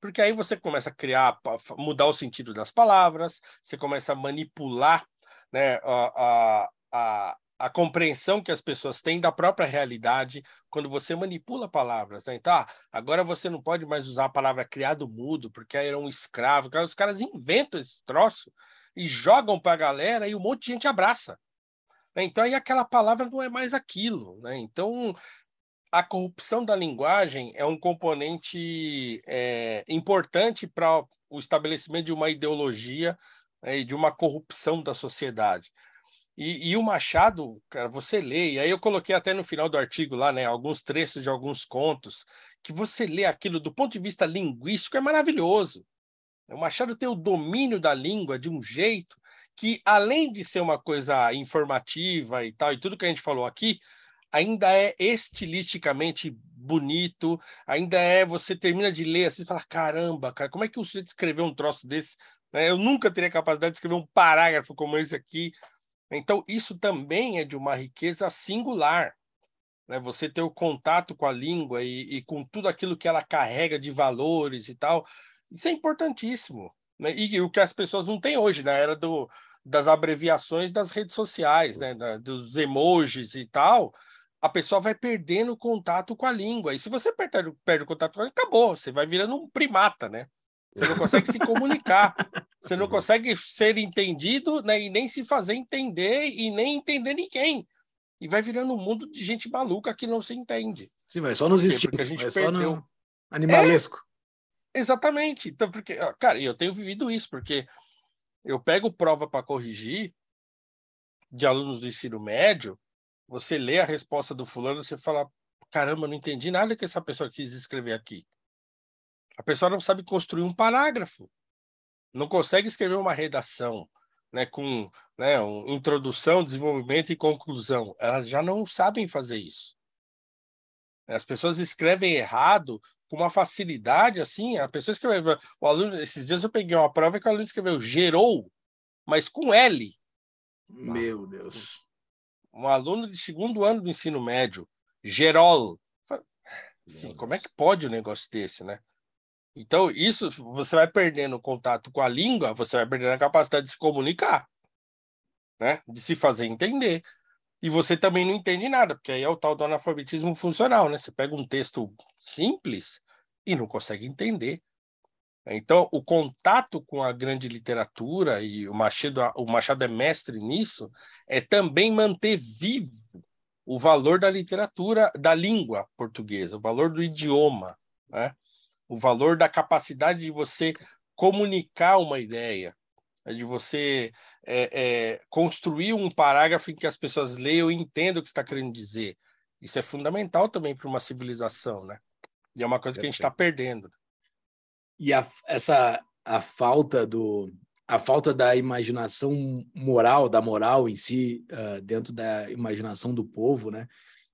Porque aí você começa a criar, mudar o sentido das palavras, você começa a manipular né, a, a, a, a compreensão que as pessoas têm da própria realidade quando você manipula palavras, né? Então, ah, agora você não pode mais usar a palavra criado mudo, porque era um escravo. Os caras inventam esse troço e jogam para a galera e um monte de gente abraça. Né? Então, aí aquela palavra não é mais aquilo, né? Então, a corrupção da linguagem é um componente é, importante para o estabelecimento de uma ideologia né, e de uma corrupção da sociedade. E, e, o Machado, cara, você lê, e aí eu coloquei até no final do artigo lá, né, alguns trechos de alguns contos, que você lê aquilo do ponto de vista linguístico é maravilhoso. O Machado tem o domínio da língua de um jeito que, além de ser uma coisa informativa e tal, e tudo que a gente falou aqui, ainda é estilisticamente bonito, ainda é, você termina de ler assim e fala, caramba, cara, como é que o sujeito escreveu um troço desse? Né, eu nunca teria capacidade de escrever um parágrafo como esse aqui, então, isso também é de uma riqueza singular. Né? Você ter o contato com a língua e, e, com tudo aquilo que ela carrega de valores e tal, isso é importantíssimo. Né? E, e o que as pessoas não têm hoje, na era do, das abreviações das redes sociais, né? Da, dos emojis e tal, a pessoa vai perdendo o contato com a língua. E se você perde, perde o contato com a língua, acabou, você vai virando um primata, né? Você não consegue se comunicar. Você não consegue ser entendido né, e nem se fazer entender e nem entender ninguém. E vai virando um mundo de gente maluca que não se entende. Sim, vai só nos instintos. Porque a gente vai perdeu. Só no animalesco. É, exatamente. Então, porque, cara, eu tenho vivido isso, porque eu pego prova para corrigir de alunos do ensino médio, você lê a resposta do fulano, você fala, caramba, não entendi nada que essa pessoa quis escrever aqui. A pessoa não sabe construir um parágrafo, não consegue escrever uma redação né, com né, um, introdução, desenvolvimento e conclusão. Elas já não sabem fazer isso. As pessoas escrevem errado com uma facilidade assim. A pessoa escreveu. O aluno, esses dias eu peguei uma prova que o aluno escreveu gerou, mas com L. Meu Deus. Um aluno de segundo ano do ensino médio, Gerol. Sim, como é que pode um negócio desse, né? Então, isso você vai perdendo contato com a língua, você vai perdendo a capacidade de se comunicar, né? De se fazer entender. E você também não entende nada, porque aí é o tal do analfabetismo funcional, né? Você pega um texto simples e não consegue entender. Então, o contato com a grande literatura, e o Machado, o Machado é mestre nisso, é também manter vivo o valor da literatura, da língua portuguesa, o valor do idioma, né? O valor da capacidade de você comunicar uma ideia, de você é, é, construir um parágrafo em que as pessoas leiam e entendam o que está querendo dizer. Isso é fundamental também para uma civilização, né? E é uma coisa que a gente está perdendo. E a, essa a falta do a falta da imaginação moral, da moral em si, uh, dentro da imaginação do povo, né?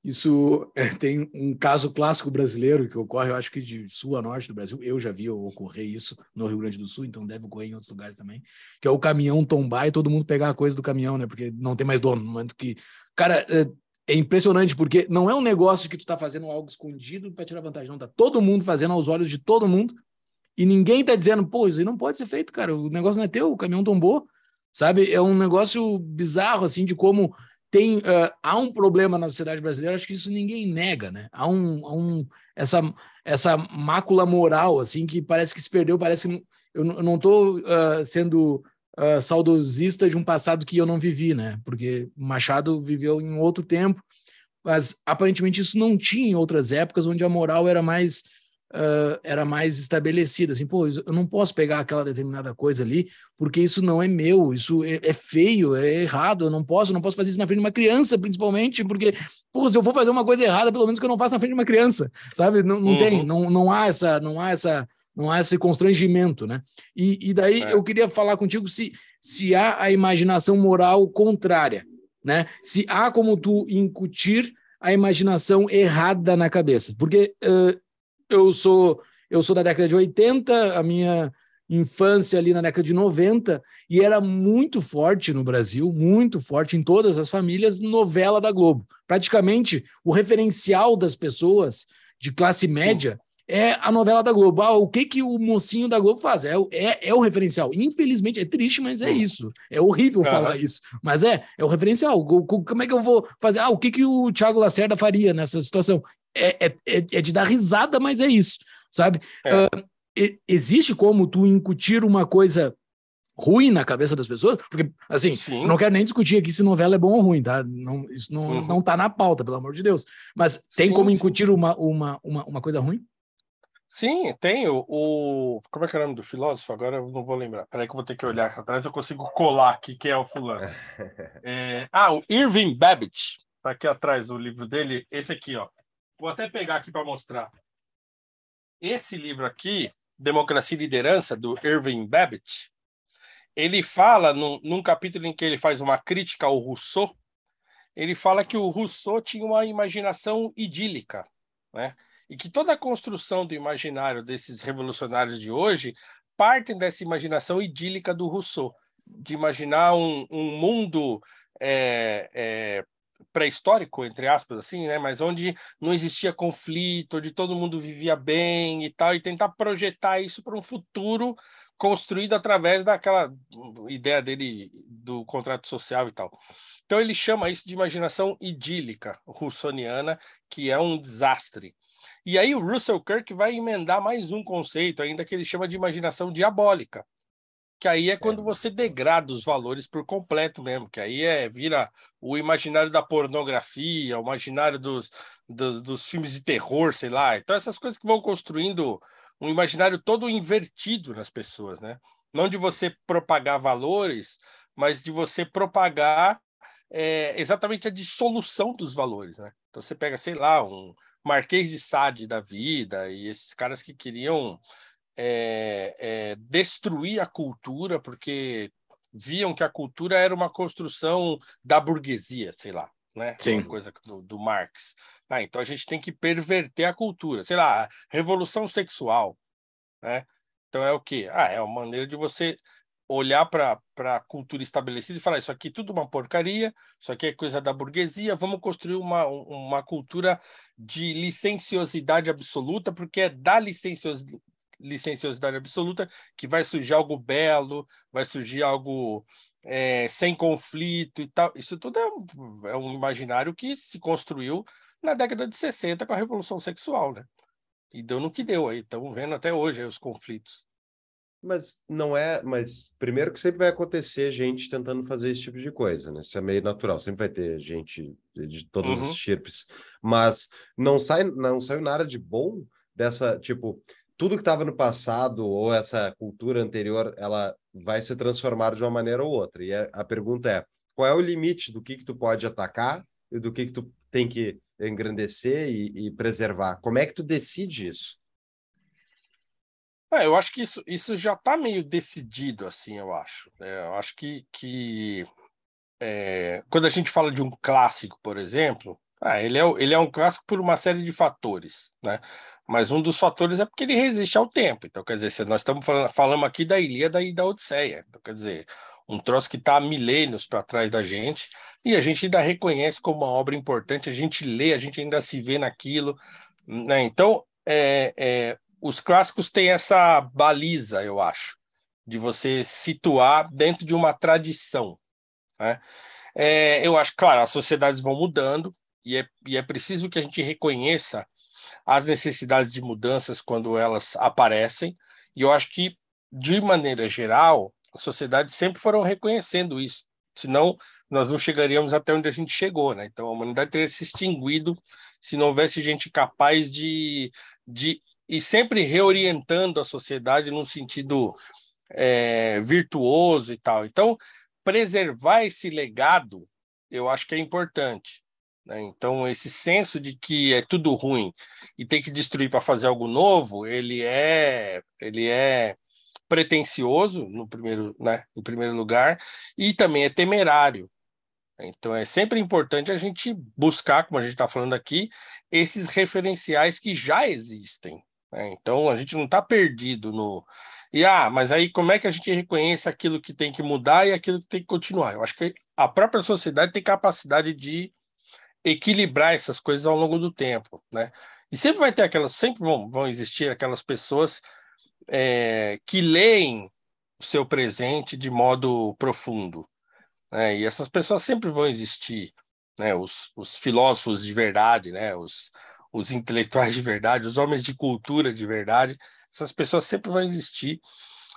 Isso é, tem um caso clássico brasileiro que ocorre, eu acho que de sul a norte do Brasil. Eu já vi ocorrer isso no Rio Grande do Sul, então deve ocorrer em outros lugares também. Que é o caminhão tombar e todo mundo pegar a coisa do caminhão, né? Porque não tem mais dono. No momento que. Cara, é, é impressionante, porque não é um negócio que tu está fazendo algo escondido para tirar vantagem, não. Tá todo mundo fazendo aos olhos de todo mundo e ninguém tá dizendo, pô, isso aí não pode ser feito, cara. O negócio não é teu, o caminhão tombou. Sabe? É um negócio bizarro, assim, de como tem uh, há um problema na sociedade brasileira, acho que isso ninguém nega, né? Há um, há um essa essa mácula moral assim que parece que se perdeu, parece que não, eu, não estou uh, sendo uh, saudosista de um passado que eu não vivi, né? Porque Machado viveu em outro tempo, mas aparentemente isso não tinha em outras épocas onde a moral era mais uh, era mais estabelecida. Assim, pô, eu não posso pegar aquela determinada coisa ali, porque isso não é meu, isso é, é feio, é errado, eu não posso, não posso fazer isso na frente de uma criança, principalmente, porque, pô, se eu for fazer uma coisa errada, pelo menos que eu não faça na frente de uma criança, sabe? Não, não uhum. tem, não, não há essa, não há essa, não há esse constrangimento, né? E, e daí é. eu queria falar contigo se, se há a imaginação moral contrária, né? Se há como tu incutir a imaginação errada na cabeça, porque uh, eu sou eu sou da década de 80, a minha infância ali na década de 90, e era muito forte no Brasil, muito forte em todas as famílias, novela da Globo. Praticamente o referencial das pessoas de classe média Sim. é a novela da Globo. Ah, o que que o mocinho da Globo faz? É, é, é o referencial. Infelizmente, é triste, mas é hum. isso. É horrível uhum. falar isso. Mas é, é o referencial. Como é que eu vou fazer? Ah, o que que o Thiago Lacerda faria nessa situação? É, é, é, é de dar risada, mas é isso, sabe? É. Uh, existe como tu incutir uma coisa ruim na cabeça das pessoas, porque, assim, Sim. não quero nem discutir aqui se novela é bom ou ruim, tá? Não, isso não, uhum. não tá na pauta, pelo amor de Deus. Mas tem sim, como incutir uma, uma, uma, uma coisa ruim? Sim, tem o, o, Como é que é o nome do filósofo? Agora eu não vou lembrar. Peraí que eu vou ter que olhar atrás, eu consigo colar aqui quem é o fulano. É... Ah, o Irving Babbitt. Tá aqui atrás o livro dele. Esse aqui, ó. Vou até pegar aqui para mostrar. Esse livro aqui, Democracia e Liderança, do Irving Babbitt, ele fala, num, num capítulo em que ele faz uma crítica ao Rousseau, ele fala que o Rousseau tinha uma imaginação idílica, né? E que toda a construção do imaginário desses revolucionários de hoje partem dessa imaginação idílica do Rousseau, de imaginar um, um mundo é, é, pré-histórico, entre aspas, assim, né? Mas onde não existia conflito, onde todo mundo vivia bem e tal, e tentar projetar isso para um futuro construído através daquela ideia dele do contrato social e tal. Então ele chama isso de imaginação idílica russoniana, que é um desastre. E aí o Russell Kirk vai emendar mais um conceito ainda que ele chama de imaginação diabólica, que aí é quando é. você degrada os valores por completo mesmo, que aí é vira o imaginário da pornografia, o imaginário dos, dos, dos filmes de terror, sei lá. Então essas coisas que vão construindo um imaginário todo invertido nas pessoas, né? Não de você propagar valores, mas de você propagar é, exatamente a dissolução dos valores, né? Então você pega, sei lá, um Marquês de Sade da vida e esses caras que queriam é, é, destruir a cultura porque viam que a cultura era uma construção da burguesia, sei lá, né? Sim. Uma coisa do, do Marx. Ah, então a gente tem que perverter a cultura, sei lá, revolução sexual, né? Então é o quê? Ah, é uma maneira de você olhar para a cultura estabelecida e falar isso aqui é tudo uma porcaria, isso aqui é coisa da burguesia, vamos construir uma, uma cultura de licenciosidade absoluta, porque é da licencios, licenciosidade absoluta que vai surgir algo belo, vai surgir algo é, sem conflito e tal. Isso tudo é um, é um imaginário que se construiu na década de 60 com a Revolução Sexual, né? E deu no que deu aí, estamos vendo até hoje os conflitos. Mas não é, mas primeiro que sempre vai acontecer gente tentando fazer esse tipo de coisa, né? Isso é meio natural, sempre vai ter gente de todas uhum. as. Mas não sai, não saiu nada de bom dessa, tipo, tudo que estava no passado ou essa cultura anterior, ela vai se transformar de uma maneira ou outra. E a, a pergunta é, qual é o limite do que que tu pode atacar e do que que tu tem que engrandecer e, e preservar. Como é que tu decide isso? É, eu acho que isso, isso já está meio decidido, assim, eu acho. É, eu acho que, que é, quando a gente fala de um clássico, por exemplo, ah, ele, é, ele é um clássico por uma série de fatores, né? Mas um dos fatores é porque ele resiste ao tempo. Então, quer dizer, nós estamos falando, aqui da Ilíada e da Odisseia. Então, quer dizer, um troço que está há milênios para trás da gente, e a gente ainda reconhece como uma obra importante, a gente lê, a gente ainda se vê naquilo. Né? Então, é, é, os clássicos têm essa baliza, eu acho, de você situar dentro de uma tradição. Né? É, eu acho, claro, as sociedades vão mudando, e é, e é preciso que a gente reconheça as necessidades de mudanças quando elas aparecem, e eu acho que, de maneira geral, as sociedades sempre foram reconhecendo isso, senão nós não chegaríamos até onde a gente chegou, né? Então a humanidade teria se extinguido se não houvesse gente capaz de, de e sempre reorientando a sociedade num sentido é, virtuoso e tal. Então preservar esse legado, eu acho que é importante. Né? Então esse senso de que é tudo ruim e tem que destruir para fazer algo novo, ele é ele é pretensioso no primeiro, né, em primeiro lugar e também é temerário. Então é sempre importante a gente buscar, como a gente está falando aqui, esses referenciais que já existem. Né? Então a gente não está perdido no e ah, mas aí como é que a gente reconhece aquilo que tem que mudar e aquilo que tem que continuar? Eu acho que a própria sociedade tem capacidade de equilibrar essas coisas ao longo do tempo, né? E sempre vai ter aquelas, sempre vão, vão existir aquelas pessoas é, que leem o seu presente de modo profundo. Né? E essas pessoas sempre vão existir, né? os, os filósofos de verdade, né? os, os intelectuais de verdade, os homens de cultura de verdade, essas pessoas sempre vão existir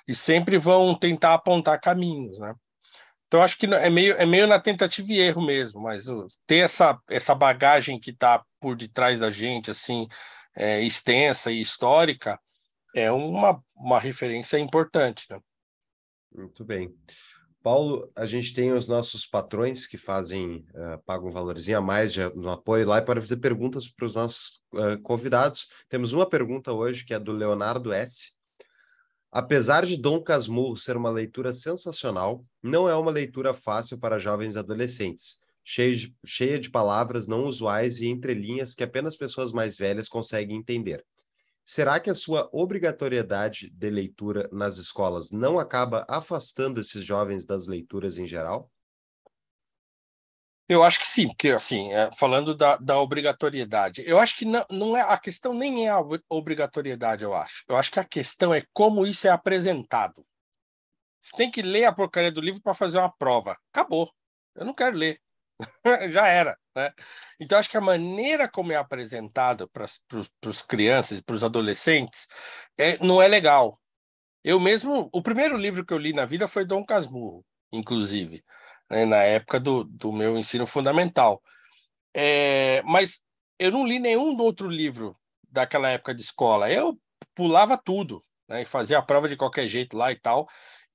e sempre vão tentar apontar caminhos, né? Então acho que é meio, é meio na tentativa e erro mesmo, mas ter essa, essa bagagem que está por detrás da gente, assim, é, extensa e histórica, é uma, uma referência importante, né? Muito bem. Paulo, a gente tem os nossos patrões que fazem, uh, pagam um valorzinho a mais de, no apoio lá e podem fazer perguntas para os nossos uh, convidados. Temos uma pergunta hoje que é do Leonardo S. Apesar de Dom Casmurro ser uma leitura sensacional, não é uma leitura fácil para jovens adolescentes, cheia de, cheia de palavras não usuais e entrelinhas que apenas pessoas mais velhas conseguem entender. Será que a sua obrigatoriedade de leitura nas escolas não acaba afastando esses jovens das leituras em geral? Eu acho que sim, porque assim, é, falando da, da, obrigatoriedade, eu acho que não, não é a questão nem é a obrigatoriedade, eu acho. Eu acho que a questão é como isso é apresentado. Você tem que ler a porcaria do livro para fazer uma prova. Acabou. Eu não quero ler. já era. Né? Então, acho que a maneira como é apresentado para os crianças para os adolescentes é, não é legal. Eu mesmo, o primeiro livro que eu li na vida foi Dom Casmurro, inclusive, né, na época do, do meu ensino fundamental. É, mas eu não li nenhum outro livro daquela época de escola. Eu pulava tudo, né, e fazia a prova de qualquer jeito lá e tal.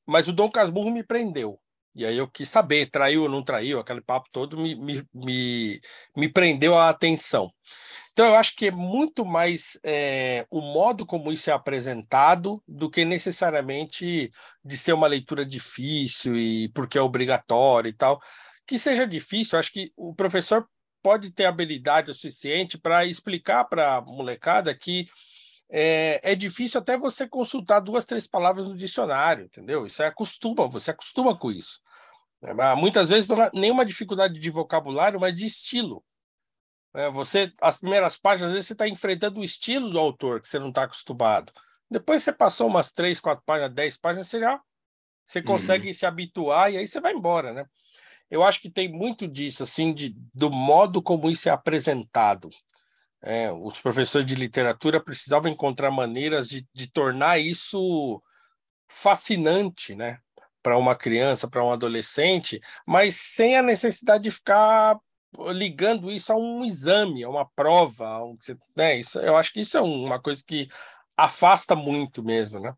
Mas o Dom Casmurro me prendeu. E aí eu quis saber, traiu ou não traiu, aquele papo todo me, me, me, me prendeu a atenção. Então, eu acho que é muito mais é, o modo como isso é apresentado do que necessariamente de ser uma leitura difícil e porque é obrigatório e tal. Que seja difícil, acho que o professor pode ter habilidade o suficiente para explicar para a molecada que é, é, difícil até você consultar duas, três palavras no dicionário, entendeu? Isso é acostuma, você acostuma com isso. É, muitas vezes não há nenhuma dificuldade de vocabulário, mas de estilo. É, você, as primeiras páginas, às vezes você está enfrentando o estilo do autor que você não está acostumado. Depois você passou umas três, quatro páginas, dez páginas, você já você consegue uhum. se habituar e aí você vai embora, né? Eu acho que tem muito disso, assim, de, do modo como isso é apresentado. É, os professores de literatura precisavam encontrar maneiras de, de tornar isso fascinante, né? Para uma criança, para um adolescente, mas sem a necessidade de ficar ligando isso a um exame, a uma prova, a um, né? Isso, eu acho que isso é uma coisa que afasta muito mesmo, né?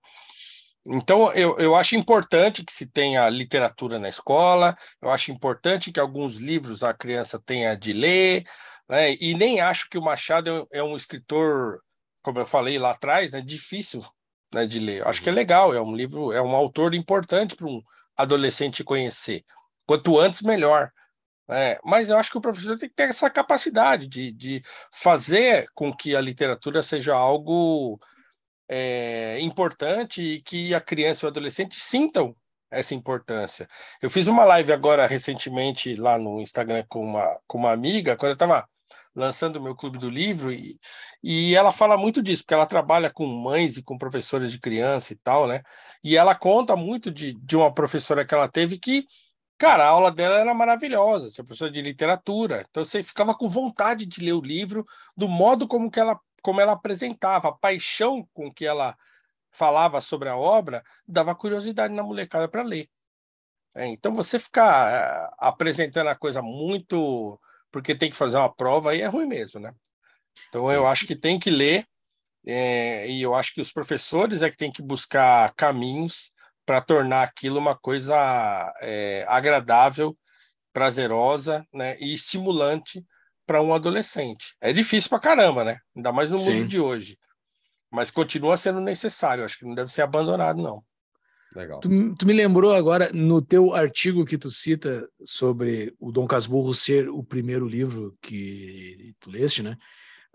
Então, eu, eu acho importante que se tenha literatura na escola, eu acho importante que alguns livros a criança tenha de ler, né? E nem acho que o Machado é um escritor, como eu falei lá atrás, né? difícil né, de ler. Eu acho que é uhum. legal, é um livro, é um autor importante para um adolescente conhecer. Quanto antes, melhor. É, mas eu acho que o professor tem que ter essa capacidade de, de fazer com que a literatura seja algo é, importante e que a criança e o adolescente sintam essa importância. Eu fiz uma live agora recentemente lá no Instagram com uma, com uma amiga, quando eu estava lançando o meu clube do livro, e, e ela fala muito disso, porque ela trabalha com mães e com professoras de criança e tal, né? E ela conta muito de, de uma professora que ela teve que, cara, a aula dela era maravilhosa, ser professora de literatura, então você ficava com vontade de ler o livro do modo como que ela como ela apresentava, a paixão com que ela falava sobre a obra, dava curiosidade na molecada para ler. É, então você ficar uh, apresentando a coisa muito porque tem que fazer uma prova, aí é ruim mesmo, né? Então Sim. eu acho que tem que ler, é, e eu acho que os professores é que tem que buscar caminhos para tornar aquilo uma coisa é, agradável, prazerosa né, e estimulante para um adolescente. É difícil para caramba, né? Ainda mais no Sim. mundo de hoje. Mas continua sendo necessário, acho que não deve ser abandonado, não. Legal. Tu, tu, me lembrou agora, no teu artigo que tu cita sobre o Dom Casmurro ser o primeiro livro que tu leste, né?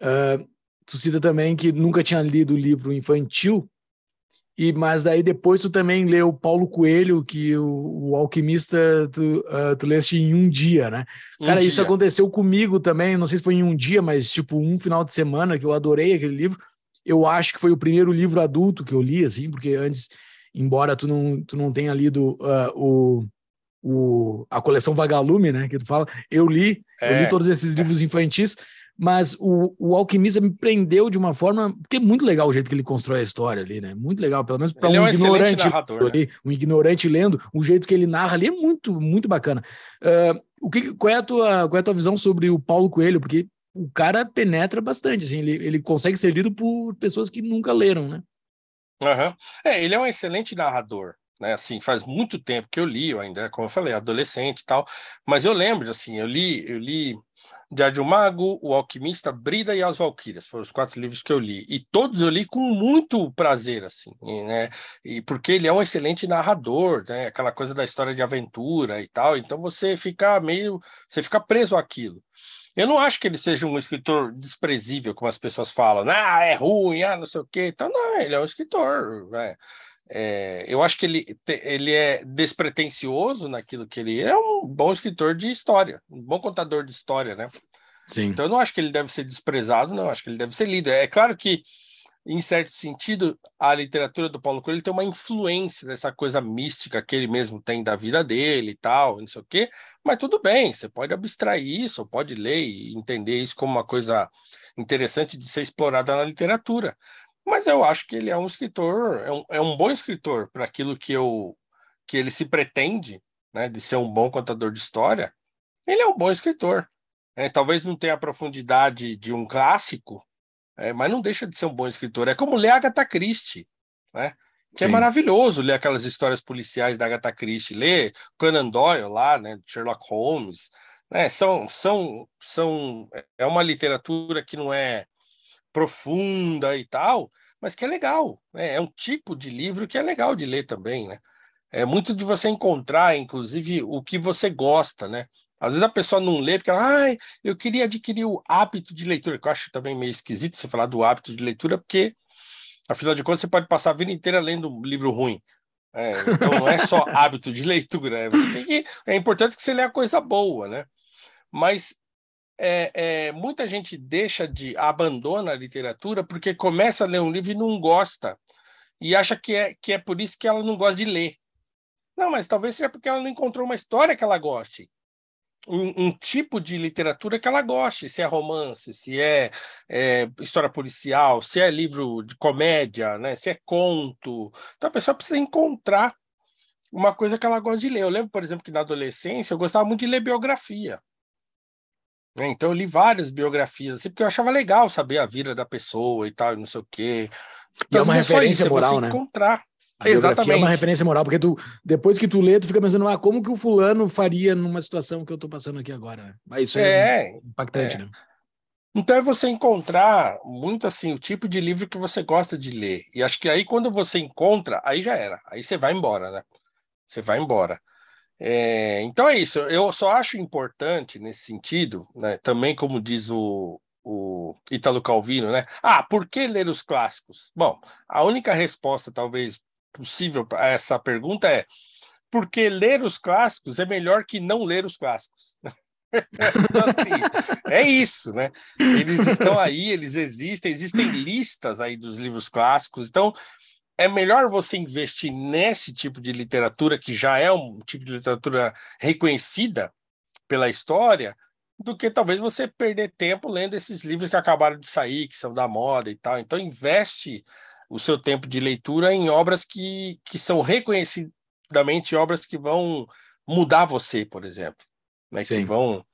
Uh, tu cita também que nunca tinha lido o livro infantil E, mas daí depois tu também leu Paulo Coelho, que o, o Alquimista tu, uh, tu leste em um dia, né? Um Cara, dia. isso aconteceu comigo também, não sei se foi em um dia, mas tipo um final de semana que eu adorei aquele livro. Eu acho que foi o primeiro livro adulto que eu li, assim, porque antes, embora tu não, tu não tenha lido uh, o, o, a coleção Vagalume, né, que tu fala, eu li, é. eu li todos esses livros infantis, mas o, o Alquimista me prendeu de uma forma porque é muito legal o jeito que ele constrói a história ali, né? Muito legal, pelo menos para um, é um ignorante narrador, ali, né? um ignorante lendo, o jeito que ele narra ali é muito muito bacana. Uh, o que qual é a tua qual é a tua visão sobre o Paulo Coelho? Porque o cara penetra bastante, assim, ele, ele consegue ser lido por pessoas que nunca leram, né? Uhum. É, ele é um excelente narrador, né? Assim, faz muito tempo que eu li, eu ainda, como eu falei, adolescente e tal, mas eu lembro, assim, eu li, eu li Diário de um Mago, O Alquimista, Brida e as Valquírias. Foram os quatro livros que eu li. E todos eu li com muito prazer, assim, né? E porque ele é um excelente narrador, né? Aquela coisa da história de aventura e tal. Então você fica meio. Você fica preso àquilo. Eu não acho que ele seja um escritor desprezível, como as pessoas falam. Ah, é ruim, ah, não sei o quê. Então, não, ele é um escritor, né? É, eu acho que ele, ele é despretensioso naquilo que ele é, é um bom escritor de história, um bom contador de história, né? Sim. Então eu não acho que ele deve ser desprezado, não, acho que ele deve ser lido. É claro que, em certo sentido, a literatura do Paulo Coelho tem uma influência dessa coisa mística que ele mesmo tem da vida dele e tal, não sei o quê, mas tudo bem, você pode abstrair isso, pode ler e entender isso como uma coisa interessante de ser explorada na literatura. Mas eu acho que ele é um escritor, é um, é um bom escritor para aquilo que eu que ele se pretende, né, de ser um bom contador de história. Ele é um bom escritor. É, talvez não tenha a profundidade de um clássico, é, mas não deixa de ser um bom escritor. É como ler Agatha Christie, né? Que é Sim. é maravilhoso ler aquelas histórias policiais da Agatha Christie, ler Conan Doyle lá, né, Sherlock Holmes, né? São, são, são, é uma literatura que não é profunda e tal, mas que é legal. Né? É um tipo de livro que é legal de ler também, né? É muito de você encontrar, inclusive, o que você gosta, né? Às vezes a pessoa não lê porque ela, ah, eu queria adquirir o hábito de leitura, que eu acho também meio esquisito você falar do hábito de leitura, porque, afinal de contas, você pode passar a vida inteira lendo um livro ruim. É, então não é só hábito de leitura, é, que, é importante que você leia coisa boa, né? Mas é, é, muita gente deixa de abandona a literatura porque começa a ler um livro e não gosta e acha que é, que é por isso que ela não gosta de ler. Não, mas talvez seja porque ela não encontrou uma história que ela goste. Um, um tipo de literatura que ela goste, se é romance, se é, é, história policial, se é livro de comédia, né, se é conto. Então a pessoa precisa encontrar uma coisa que ela gosta de ler. Eu lembro, por exemplo, que na adolescência eu gostava muito de ler biografia. Né, então eu li várias biografias, assim, porque eu achava legal saber a vida da pessoa e tal, e não sei o quê. Então, é uma referência isso, moral, né? encontrar. Exatamente. É uma referência moral, porque tu, depois que tu lê, tu fica pensando, ah, como que o fulano faria numa situação que eu tô passando aqui agora, né? Mas isso é, é impactante, é. né? Então é você encontrar muito assim o tipo de livro que você gosta de ler. E acho que aí quando você encontra, aí já era. Aí você vai embora, né? Você vai embora. É, então é isso. Eu só acho importante nesse sentido, né, também como diz o, o Ítalo Calvino, né? Ah, por que ler os clássicos? Bom, a única resposta talvez possível a essa pergunta é porque ler os clássicos é melhor que não ler os clássicos. então, assim, é isso, né? Eles estão aí, eles existem, existem listas aí dos livros clássicos. Então, é melhor você investir nesse tipo de literatura, que já é um tipo de literatura reconhecida pela história, do que talvez você perder tempo lendo esses livros que acabaram de sair, que são da moda e tal. Então, investe o seu tempo de leitura em obras que, que são reconhecidamente obras que vão mudar você, por exemplo, né? que vão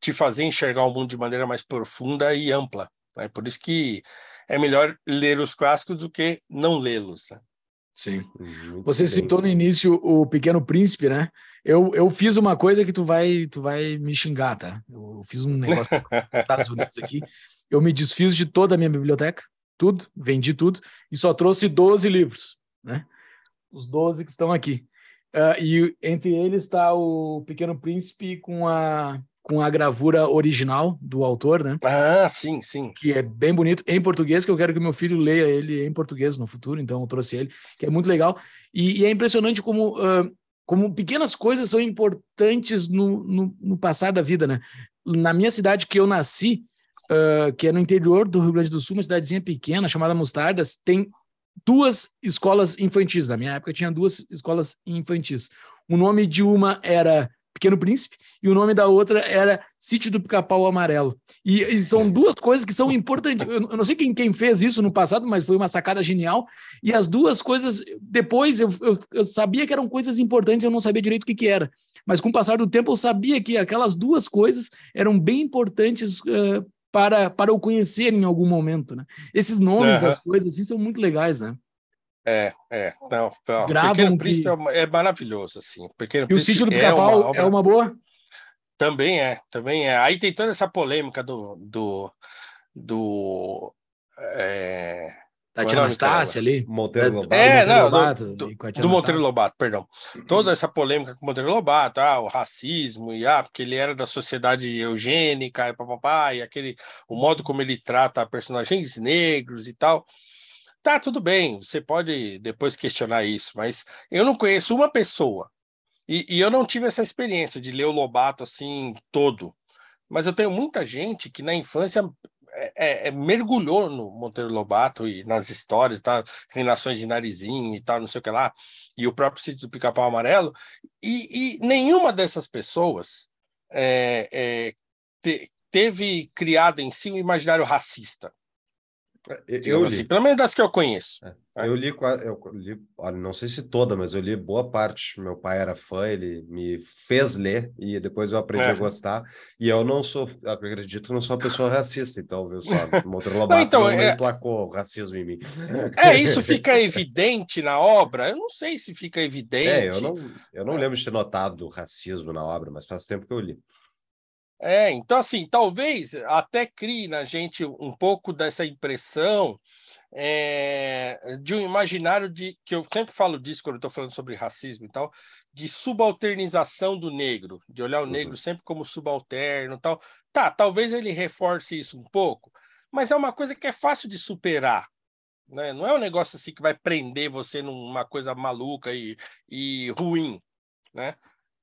te fazer enxergar o mundo de maneira mais profunda e ampla. Né? Por isso que é melhor ler os clássicos do que não lê-los. Né? Sim. Muito Você bem. citou no início o Pequeno Príncipe, né? Eu, eu fiz uma coisa que tu vai, tu vai me xingar, tá? Eu fiz um negócio nos Estados Unidos aqui. Eu me desfiz de toda a minha biblioteca, tudo, vendi tudo, e só trouxe 12 livros, né? Os 12 que estão aqui. Uh, e entre eles está o Pequeno Príncipe com a com a gravura original do autor, né? Ah, sim, sim. Que é bem bonito em português, que eu quero que meu filho leia ele em português no futuro, então eu trouxe ele, que é muito legal. E, e é impressionante como, uh, como pequenas coisas são importantes no, no, no, passar da vida, né? Na minha cidade que eu nasci, uh, que é no interior do Rio Grande do Sul, uma cidadezinha pequena chamada Mostardas, tem duas escolas infantis. Na minha época tinha duas escolas infantis. O nome de uma era Pequeno Príncipe, e o nome da outra era Sítio do Pica-Pau Amarelo. E, e, são duas coisas que são importantes. Eu, eu, não sei quem, quem fez isso no passado, mas foi uma sacada genial. E as duas coisas, depois eu, eu, eu sabia que eram coisas importantes, eu não sabia direito o que, que era. Mas com o passar do tempo, eu sabia que aquelas duas coisas eram bem importantes uh, para, para eu conhecer em algum momento. Né? Esses nomes uhum. das coisas assim, são muito legais, né? É, é. Não, ó, Gravam Pequeno Príncipe que... é, maravilhoso, assim. Pequeno e o Sítio do Pica-Pau é, uma, é uma boa? Também é, também é. Aí tem toda essa polêmica do. do, do é... Tatiana Anastácia ali. Monteiro Lobato. É, não, Lobato, do, do, do Monteiro Lobato, perdão. Toda essa polêmica com o Monteiro Lobato, ah, o racismo, e ah, porque ele era da sociedade eugênica, e papapá, e aquele, o modo como ele trata personagens negros e tal. Tá, tudo bem, você pode depois questionar isso, mas eu não conheço uma pessoa, e, e eu não tive essa experiência de ler o Lobato assim todo, mas eu tenho muita gente que na infância é, é, é, mergulhou no Monteiro Lobato e nas histórias, tá? Relações de narizinho e tal, não sei o que lá, e o próprio sítio do Pica-Pau Amarelo, e, e, nenhuma dessas pessoas é, é te, teve criado em si um imaginário racista. Eu, li. Assim, pelo menos das que eu conheço. É. Eu li, eu li, olha, não sei se toda, mas eu li boa parte. Meu pai era fã, ele me fez ler e depois eu aprendi é. a gostar. E eu não sou, acredito, não sou uma pessoa racista, então, viu só? Monteiro Lobato não, então, não é... emplacou racismo em mim. É, isso fica evidente na obra? Eu não sei se fica evidente. É, eu não, eu não lembro de ter notado racismo na obra, mas faz tempo que eu li. É, então assim, talvez até crie na gente um pouco dessa impressão é, de um imaginário de que eu sempre falo disso quando estou falando sobre racismo e tal, de subalternização do negro, de olhar o uhum. negro sempre como subalterno, tal. Tá, talvez ele reforce isso um pouco, mas é uma coisa que é fácil de superar. Né? Não é um negócio assim que vai prender você numa coisa maluca e, e ruim, né?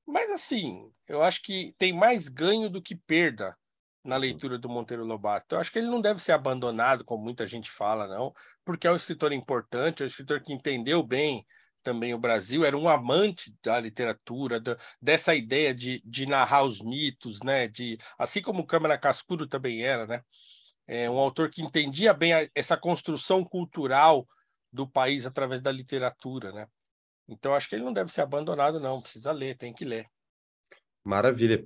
Mas assim, eu acho que tem mais ganho do que perda na uhum. leitura do Monteiro Lobato. Eu acho que ele não deve ser abandonado, como muita gente fala, não, porque é um escritor importante, é um escritor que entendeu bem também o Brasil, era um amante da literatura, da, dessa ideia de, de narrar os mitos, né? De, assim como Câmara Cascudo também era, né? É um autor que entendia bem a, essa construção cultural do país através da literatura, né? Então, acho que ele não deve ser abandonado, não. Precisa ler, tem que ler. Maravilha.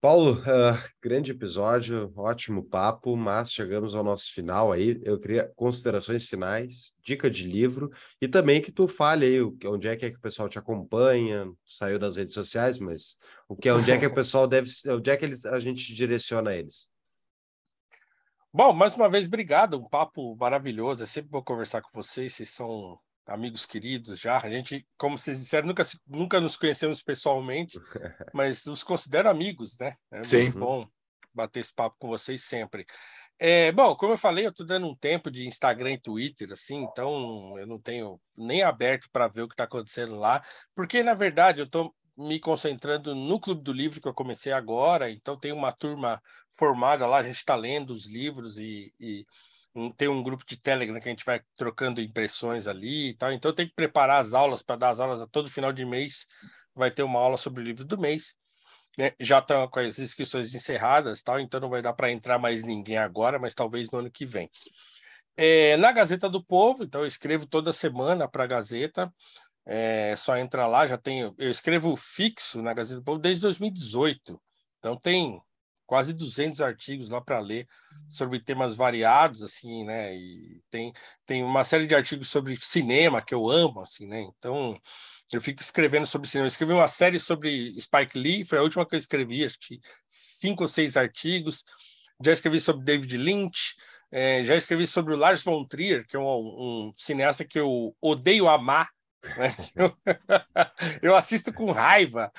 Paulo, uh, grande episódio, ótimo papo, mas chegamos ao nosso final aí. Eu queria considerações finais, dica de livro e também que tu fale aí onde é que, é que o pessoal te acompanha, saiu das redes sociais, mas o que é onde é que o pessoal deve, onde é que eles, a gente direciona eles? Bom, mais uma vez, obrigado, um papo maravilhoso. É sempre bom conversar com vocês, vocês são amigos queridos já. A gente, como vocês disseram, nunca, nunca nos conhecemos pessoalmente, mas nos considero amigos, né? É Sim. muito bom bater esse papo com vocês sempre. É, bom, como eu falei, eu estou dando um tempo de Instagram e Twitter, assim, então eu não tenho nem aberto para ver o que está acontecendo lá, porque na verdade eu estou me concentrando no Clube do Livro que eu comecei agora, então tem uma turma formada lá, a gente está lendo os livros e, e tem um grupo de Telegram que a gente vai trocando impressões ali e tal. Então tem que preparar as aulas para dar as aulas a todo final de mês. Vai ter uma aula sobre o livro do mês. Né? Já estão com as inscrições encerradas, tal, então não vai dar para entrar mais ninguém agora, mas talvez no ano que vem. É, na Gazeta do Povo, então eu escrevo toda semana para a Gazeta. É só entrar lá, já tenho. Eu escrevo fixo na Gazeta do Povo desde 2018. Então tem quase 200 artigos lá para ler sobre temas variados, assim, né? E tem, tem uma série de artigos sobre cinema que eu amo, assim, né? Então, eu fico escrevendo sobre cinema. Eu escrevi uma série sobre Spike Lee, foi a última que eu escrevi, acho que cinco ou seis artigos. Já escrevi sobre David Lynch, é, já escrevi sobre o Lars von Trier, que é um, um cineasta que eu odeio amar, Né? Eu, eu, assisto com raiva,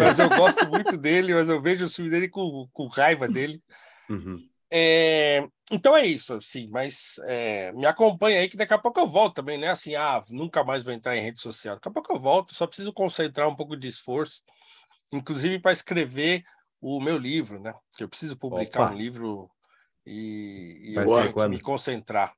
mas eu gosto muito dele, mas eu vejo o filme dele com, com raiva dele. Uhum. É, então é isso, assim, mas é, me acompanha aí que daqui a pouco eu volto também, né? Assim, ah, nunca mais vou entrar em rede social. Daqui a pouco eu volto, só preciso concentrar um pouco de esforço, inclusive para escrever o meu livro, né? Que eu preciso publicar Opa. um livro e, e eu me concentrar.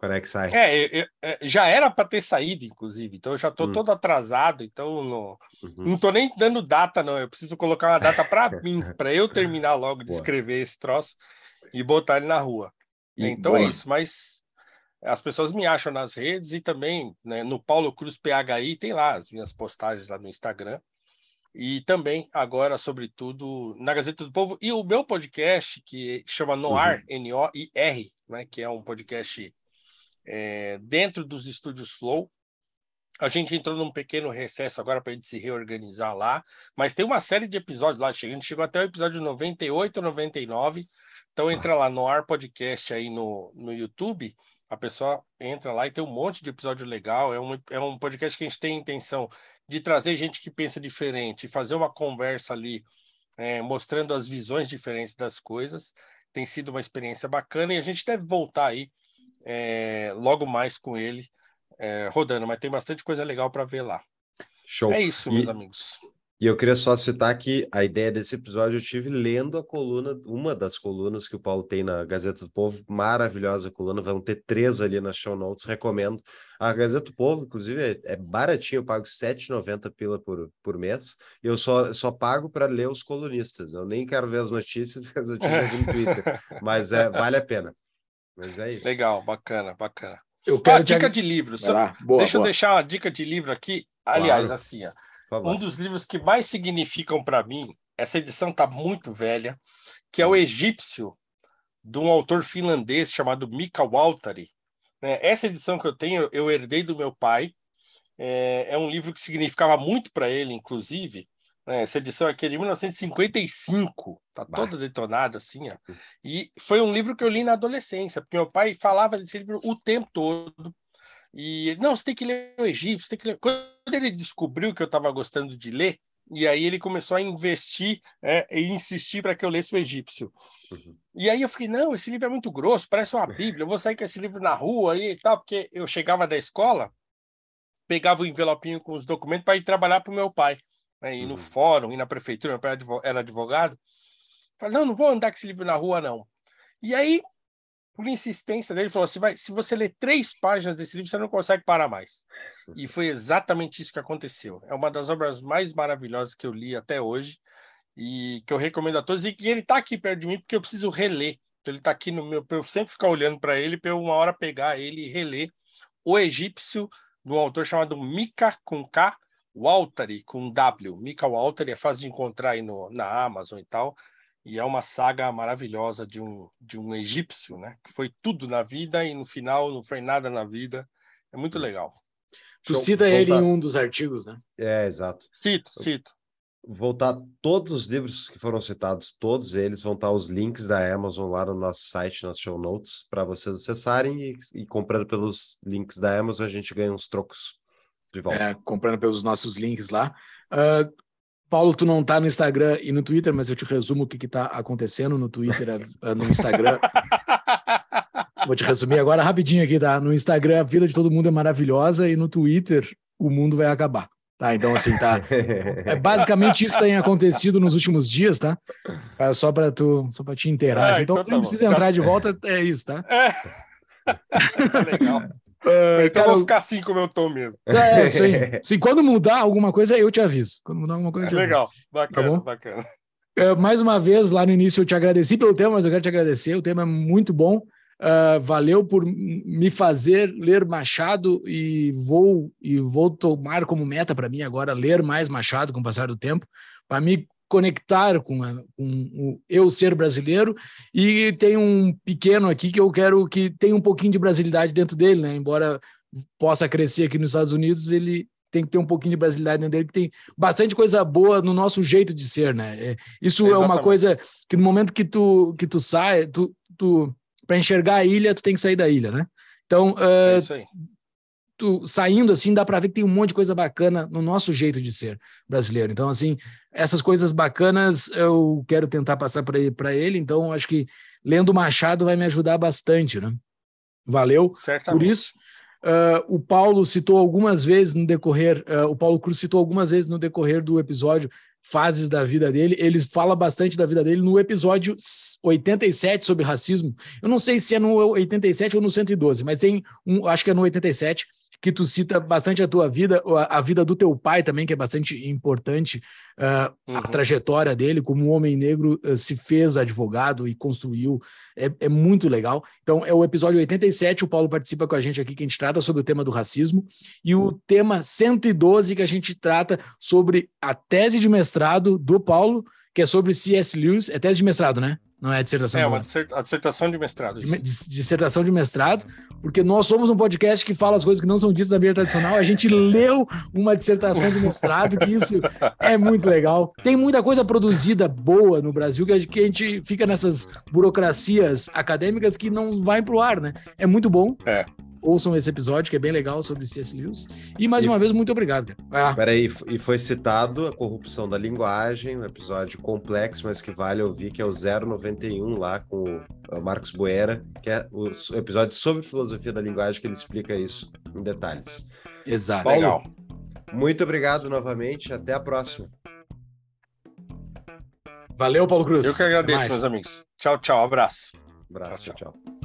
Quando é que sai? É, eu, eu, é, já era para ter saído, inclusive, então eu já estou hum. todo atrasado, então não, uhum. não tô nem dando data, não. Eu preciso colocar uma data para mim, para eu terminar logo de escrever esse troço e botar ele na rua. E, então é boa. é isso, mas as pessoas me acham nas redes e também né, no Paulo Cruz PHI, tem lá as minhas postagens lá no Instagram. E também agora, sobretudo, na Gazeta do Povo. E o meu podcast, que chama Noar, uhum. N-O-I-R, né, que é um podcast é, dentro dos estúdios Flow. A gente entrou num pequeno recesso agora para a gente se reorganizar lá, mas tem uma série de episódios lá. A gente chegou até o episódio 98, 99. Então entra lá no Ar Podcast aí no, no YouTube, a pessoa entra lá e tem um monte de episódio legal. É um, é um podcast que a gente tem a intenção de trazer gente que pensa diferente, fazer uma conversa ali, é, mostrando as visões diferentes das coisas. Tem sido uma experiência bacana e a gente deve voltar aí é, logo mais com ele é, rodando, mas tem bastante coisa legal para ver lá. Show. É isso, meus amigos. E eu queria só citar que a ideia desse episódio eu tive lendo a coluna, uma das colunas que o Paulo tem na Gazeta do Povo, maravilhosa coluna, vão ter três ali nas show notes, recomendo. A Gazeta do Povo, inclusive, é, é baratinho, eu pago R$ 7,90 pila por, por mês, e eu só, só pago para ler os colunistas, eu nem quero ver as notícias, porque as notícias no Twitter, mas é, vale a pena. Mas é isso. Legal, bacana, bacana. Eu quero ah, dica de livro. Só... Boa, Deixa boa. eu deixar uma dica de livro aqui. Aliás, claro. assim, ó, um dos livros que mais significam para mim, essa edição está muito velha, que é o hum. Egípcio, de um autor finlandês chamado Mika Waltari. Né? Essa edição que eu tenho, eu herdei do meu pai. É, é um livro que significava muito para ele, inclusive. Né? Essa edição aqui é de 1955, tá bah. toda detonada assim. Ó. Hum. E foi um livro que eu li na adolescência, porque meu pai falava desse livro o tempo todo. E não, você tem que ler o Egito, você tem que ler. Quando ele descobriu que eu estava gostando de ler, e aí ele começou a investir é, e insistir para que eu lesse o egípcio. Uhum. E aí eu fiquei, não, esse livro é muito grosso, parece uma Bíblia, eu vou sair com esse livro na rua e tal, porque eu chegava da escola, pegava o envelopinho com os documentos para ir trabalhar para o meu pai, né, ir no uhum. fórum, ir na prefeitura, meu pai era advogado. Falei, não, não vou andar com esse livro na rua, não. E aí por insistência dele, falou: se, vai, se você ler três páginas desse livro, você não consegue parar mais. E foi exatamente isso que aconteceu. É uma das obras mais maravilhosas que eu li até hoje e que eu recomendo a todos. E que ele está aqui perto de mim porque eu preciso reler. Ele está aqui no meu, para eu sempre ficar olhando para ele, para eu uma hora pegar ele e reler O Egípcio, do autor chamado Mika com K, Waltari com W. Mika Waltari é fácil de encontrar aí no, na Amazon e tal e é uma saga maravilhosa de um, de um egípcio, né? Que foi tudo na vida e no final não foi nada na vida. É muito hum. legal. Tu cita ele em um dos artigos, né? É, exato. Cito, cito. Voltar todos os livros que foram citados, todos eles vão estar os links da Amazon lá no nosso site, nas show notes, para vocês acessarem e, e comprando pelos links da Amazon a gente ganha uns trocos de volta. É, comprando pelos nossos links lá. Uh, Paulo, tu não tá no Instagram e no Twitter, mas eu te resumo o que, que tá acontecendo no Twitter, eh, no Instagram. Vou te resumir agora rapidinho aqui, tá? No Instagram, a vida de todo mundo é maravilhosa e no Twitter, o mundo vai acabar. Tá, então assim, tá. É basicamente isso que tem acontecido nos últimos dias, tá? É só para tu, só para te inteirar. Ah, então, então tá não precisa entrar de volta, é isso, tá? É. tá legal. Uh, então cara, vou ficar assim como eu tô mesmo. É, sim. sim. Quando mudar alguma coisa, eu te aviso. Quando mudar alguma coisa, eu te Legal, aviso. bacana, tá bacana. Uh, mais uma vez, lá no início, eu te agradeci pelo tema, mas eu quero te agradecer. O tema é muito bom. Uh, valeu por me fazer ler Machado e vou e vou tomar como meta para mim agora ler mais Machado com o passar do tempo, para me conectar com, a, com, o eu ser brasileiro e tem um pequeno aqui que eu quero que tenha um pouquinho de brasilidade dentro dele, né? Embora possa crescer aqui nos Estados Unidos, ele tem que ter um pouquinho de brasilidade dentro dele, que tem bastante coisa boa no nosso jeito de ser, né? É, isso Exatamente. é uma coisa que no momento que tu que tu sai, tu, tu para enxergar a ilha, tu tem que sair da ilha, né? Então, uh, é tu, saindo assim, dá para ver que tem um monte de coisa bacana no nosso jeito de ser brasileiro. Então, assim, essas coisas bacanas eu quero tentar passar para ele. Então, acho que lendo Machado vai me ajudar bastante, né? Valeu Certamente. por isso. Uh, o Paulo citou algumas vezes no decorrer, uh, o Paulo Cruz citou algumas vezes no decorrer do episódio fases da vida dele. Ele fala bastante da vida dele no episódio 87 sobre racismo. Eu não sei se é no 87 ou no 112, mas tem um, acho que é no 87 que tu cita bastante a tua vida, a, vida do teu pai também, que é bastante importante, uh, uhum. a trajetória dele, como um homem negro uh, se fez advogado e construiu, é, é, muito legal. Então, é o episódio 87, o Paulo participa com a gente aqui, que a gente trata sobre o tema do racismo, e o tema 112, que a gente trata sobre a tese de mestrado do Paulo, que é sobre C.S. Lewis, é tese de mestrado, né? Não é dissertação. É, uma dissertação de mestrado. De, dissertação de mestrado, porque nós somos um podcast que fala as coisas que não são ditas na Bíblia tradicional. A gente leu uma dissertação de mestrado, que isso é muito legal. Tem muita coisa produzida boa no Brasil que a gente fica nessas burocracias acadêmicas que não vai pro ar, né? É muito bom. É ouçam esse episódio, que é bem legal sobre C.S. Lewis. E mais e uma vez, muito obrigado. Ah. Peraí, e foi citado a corrupção da linguagem, um episódio complexo, mas que vale ouvir, que é o 091 lá com o Marcos Boera, que é o episódio sobre filosofia da linguagem, que ele explica isso em detalhes. Exato. Paulo, legal. muito obrigado novamente, até a próxima. Valeu, Paulo Cruz. Eu que agradeço, meus amigos. Tchau, tchau, abraço. Abraço, tchau. tchau. tchau.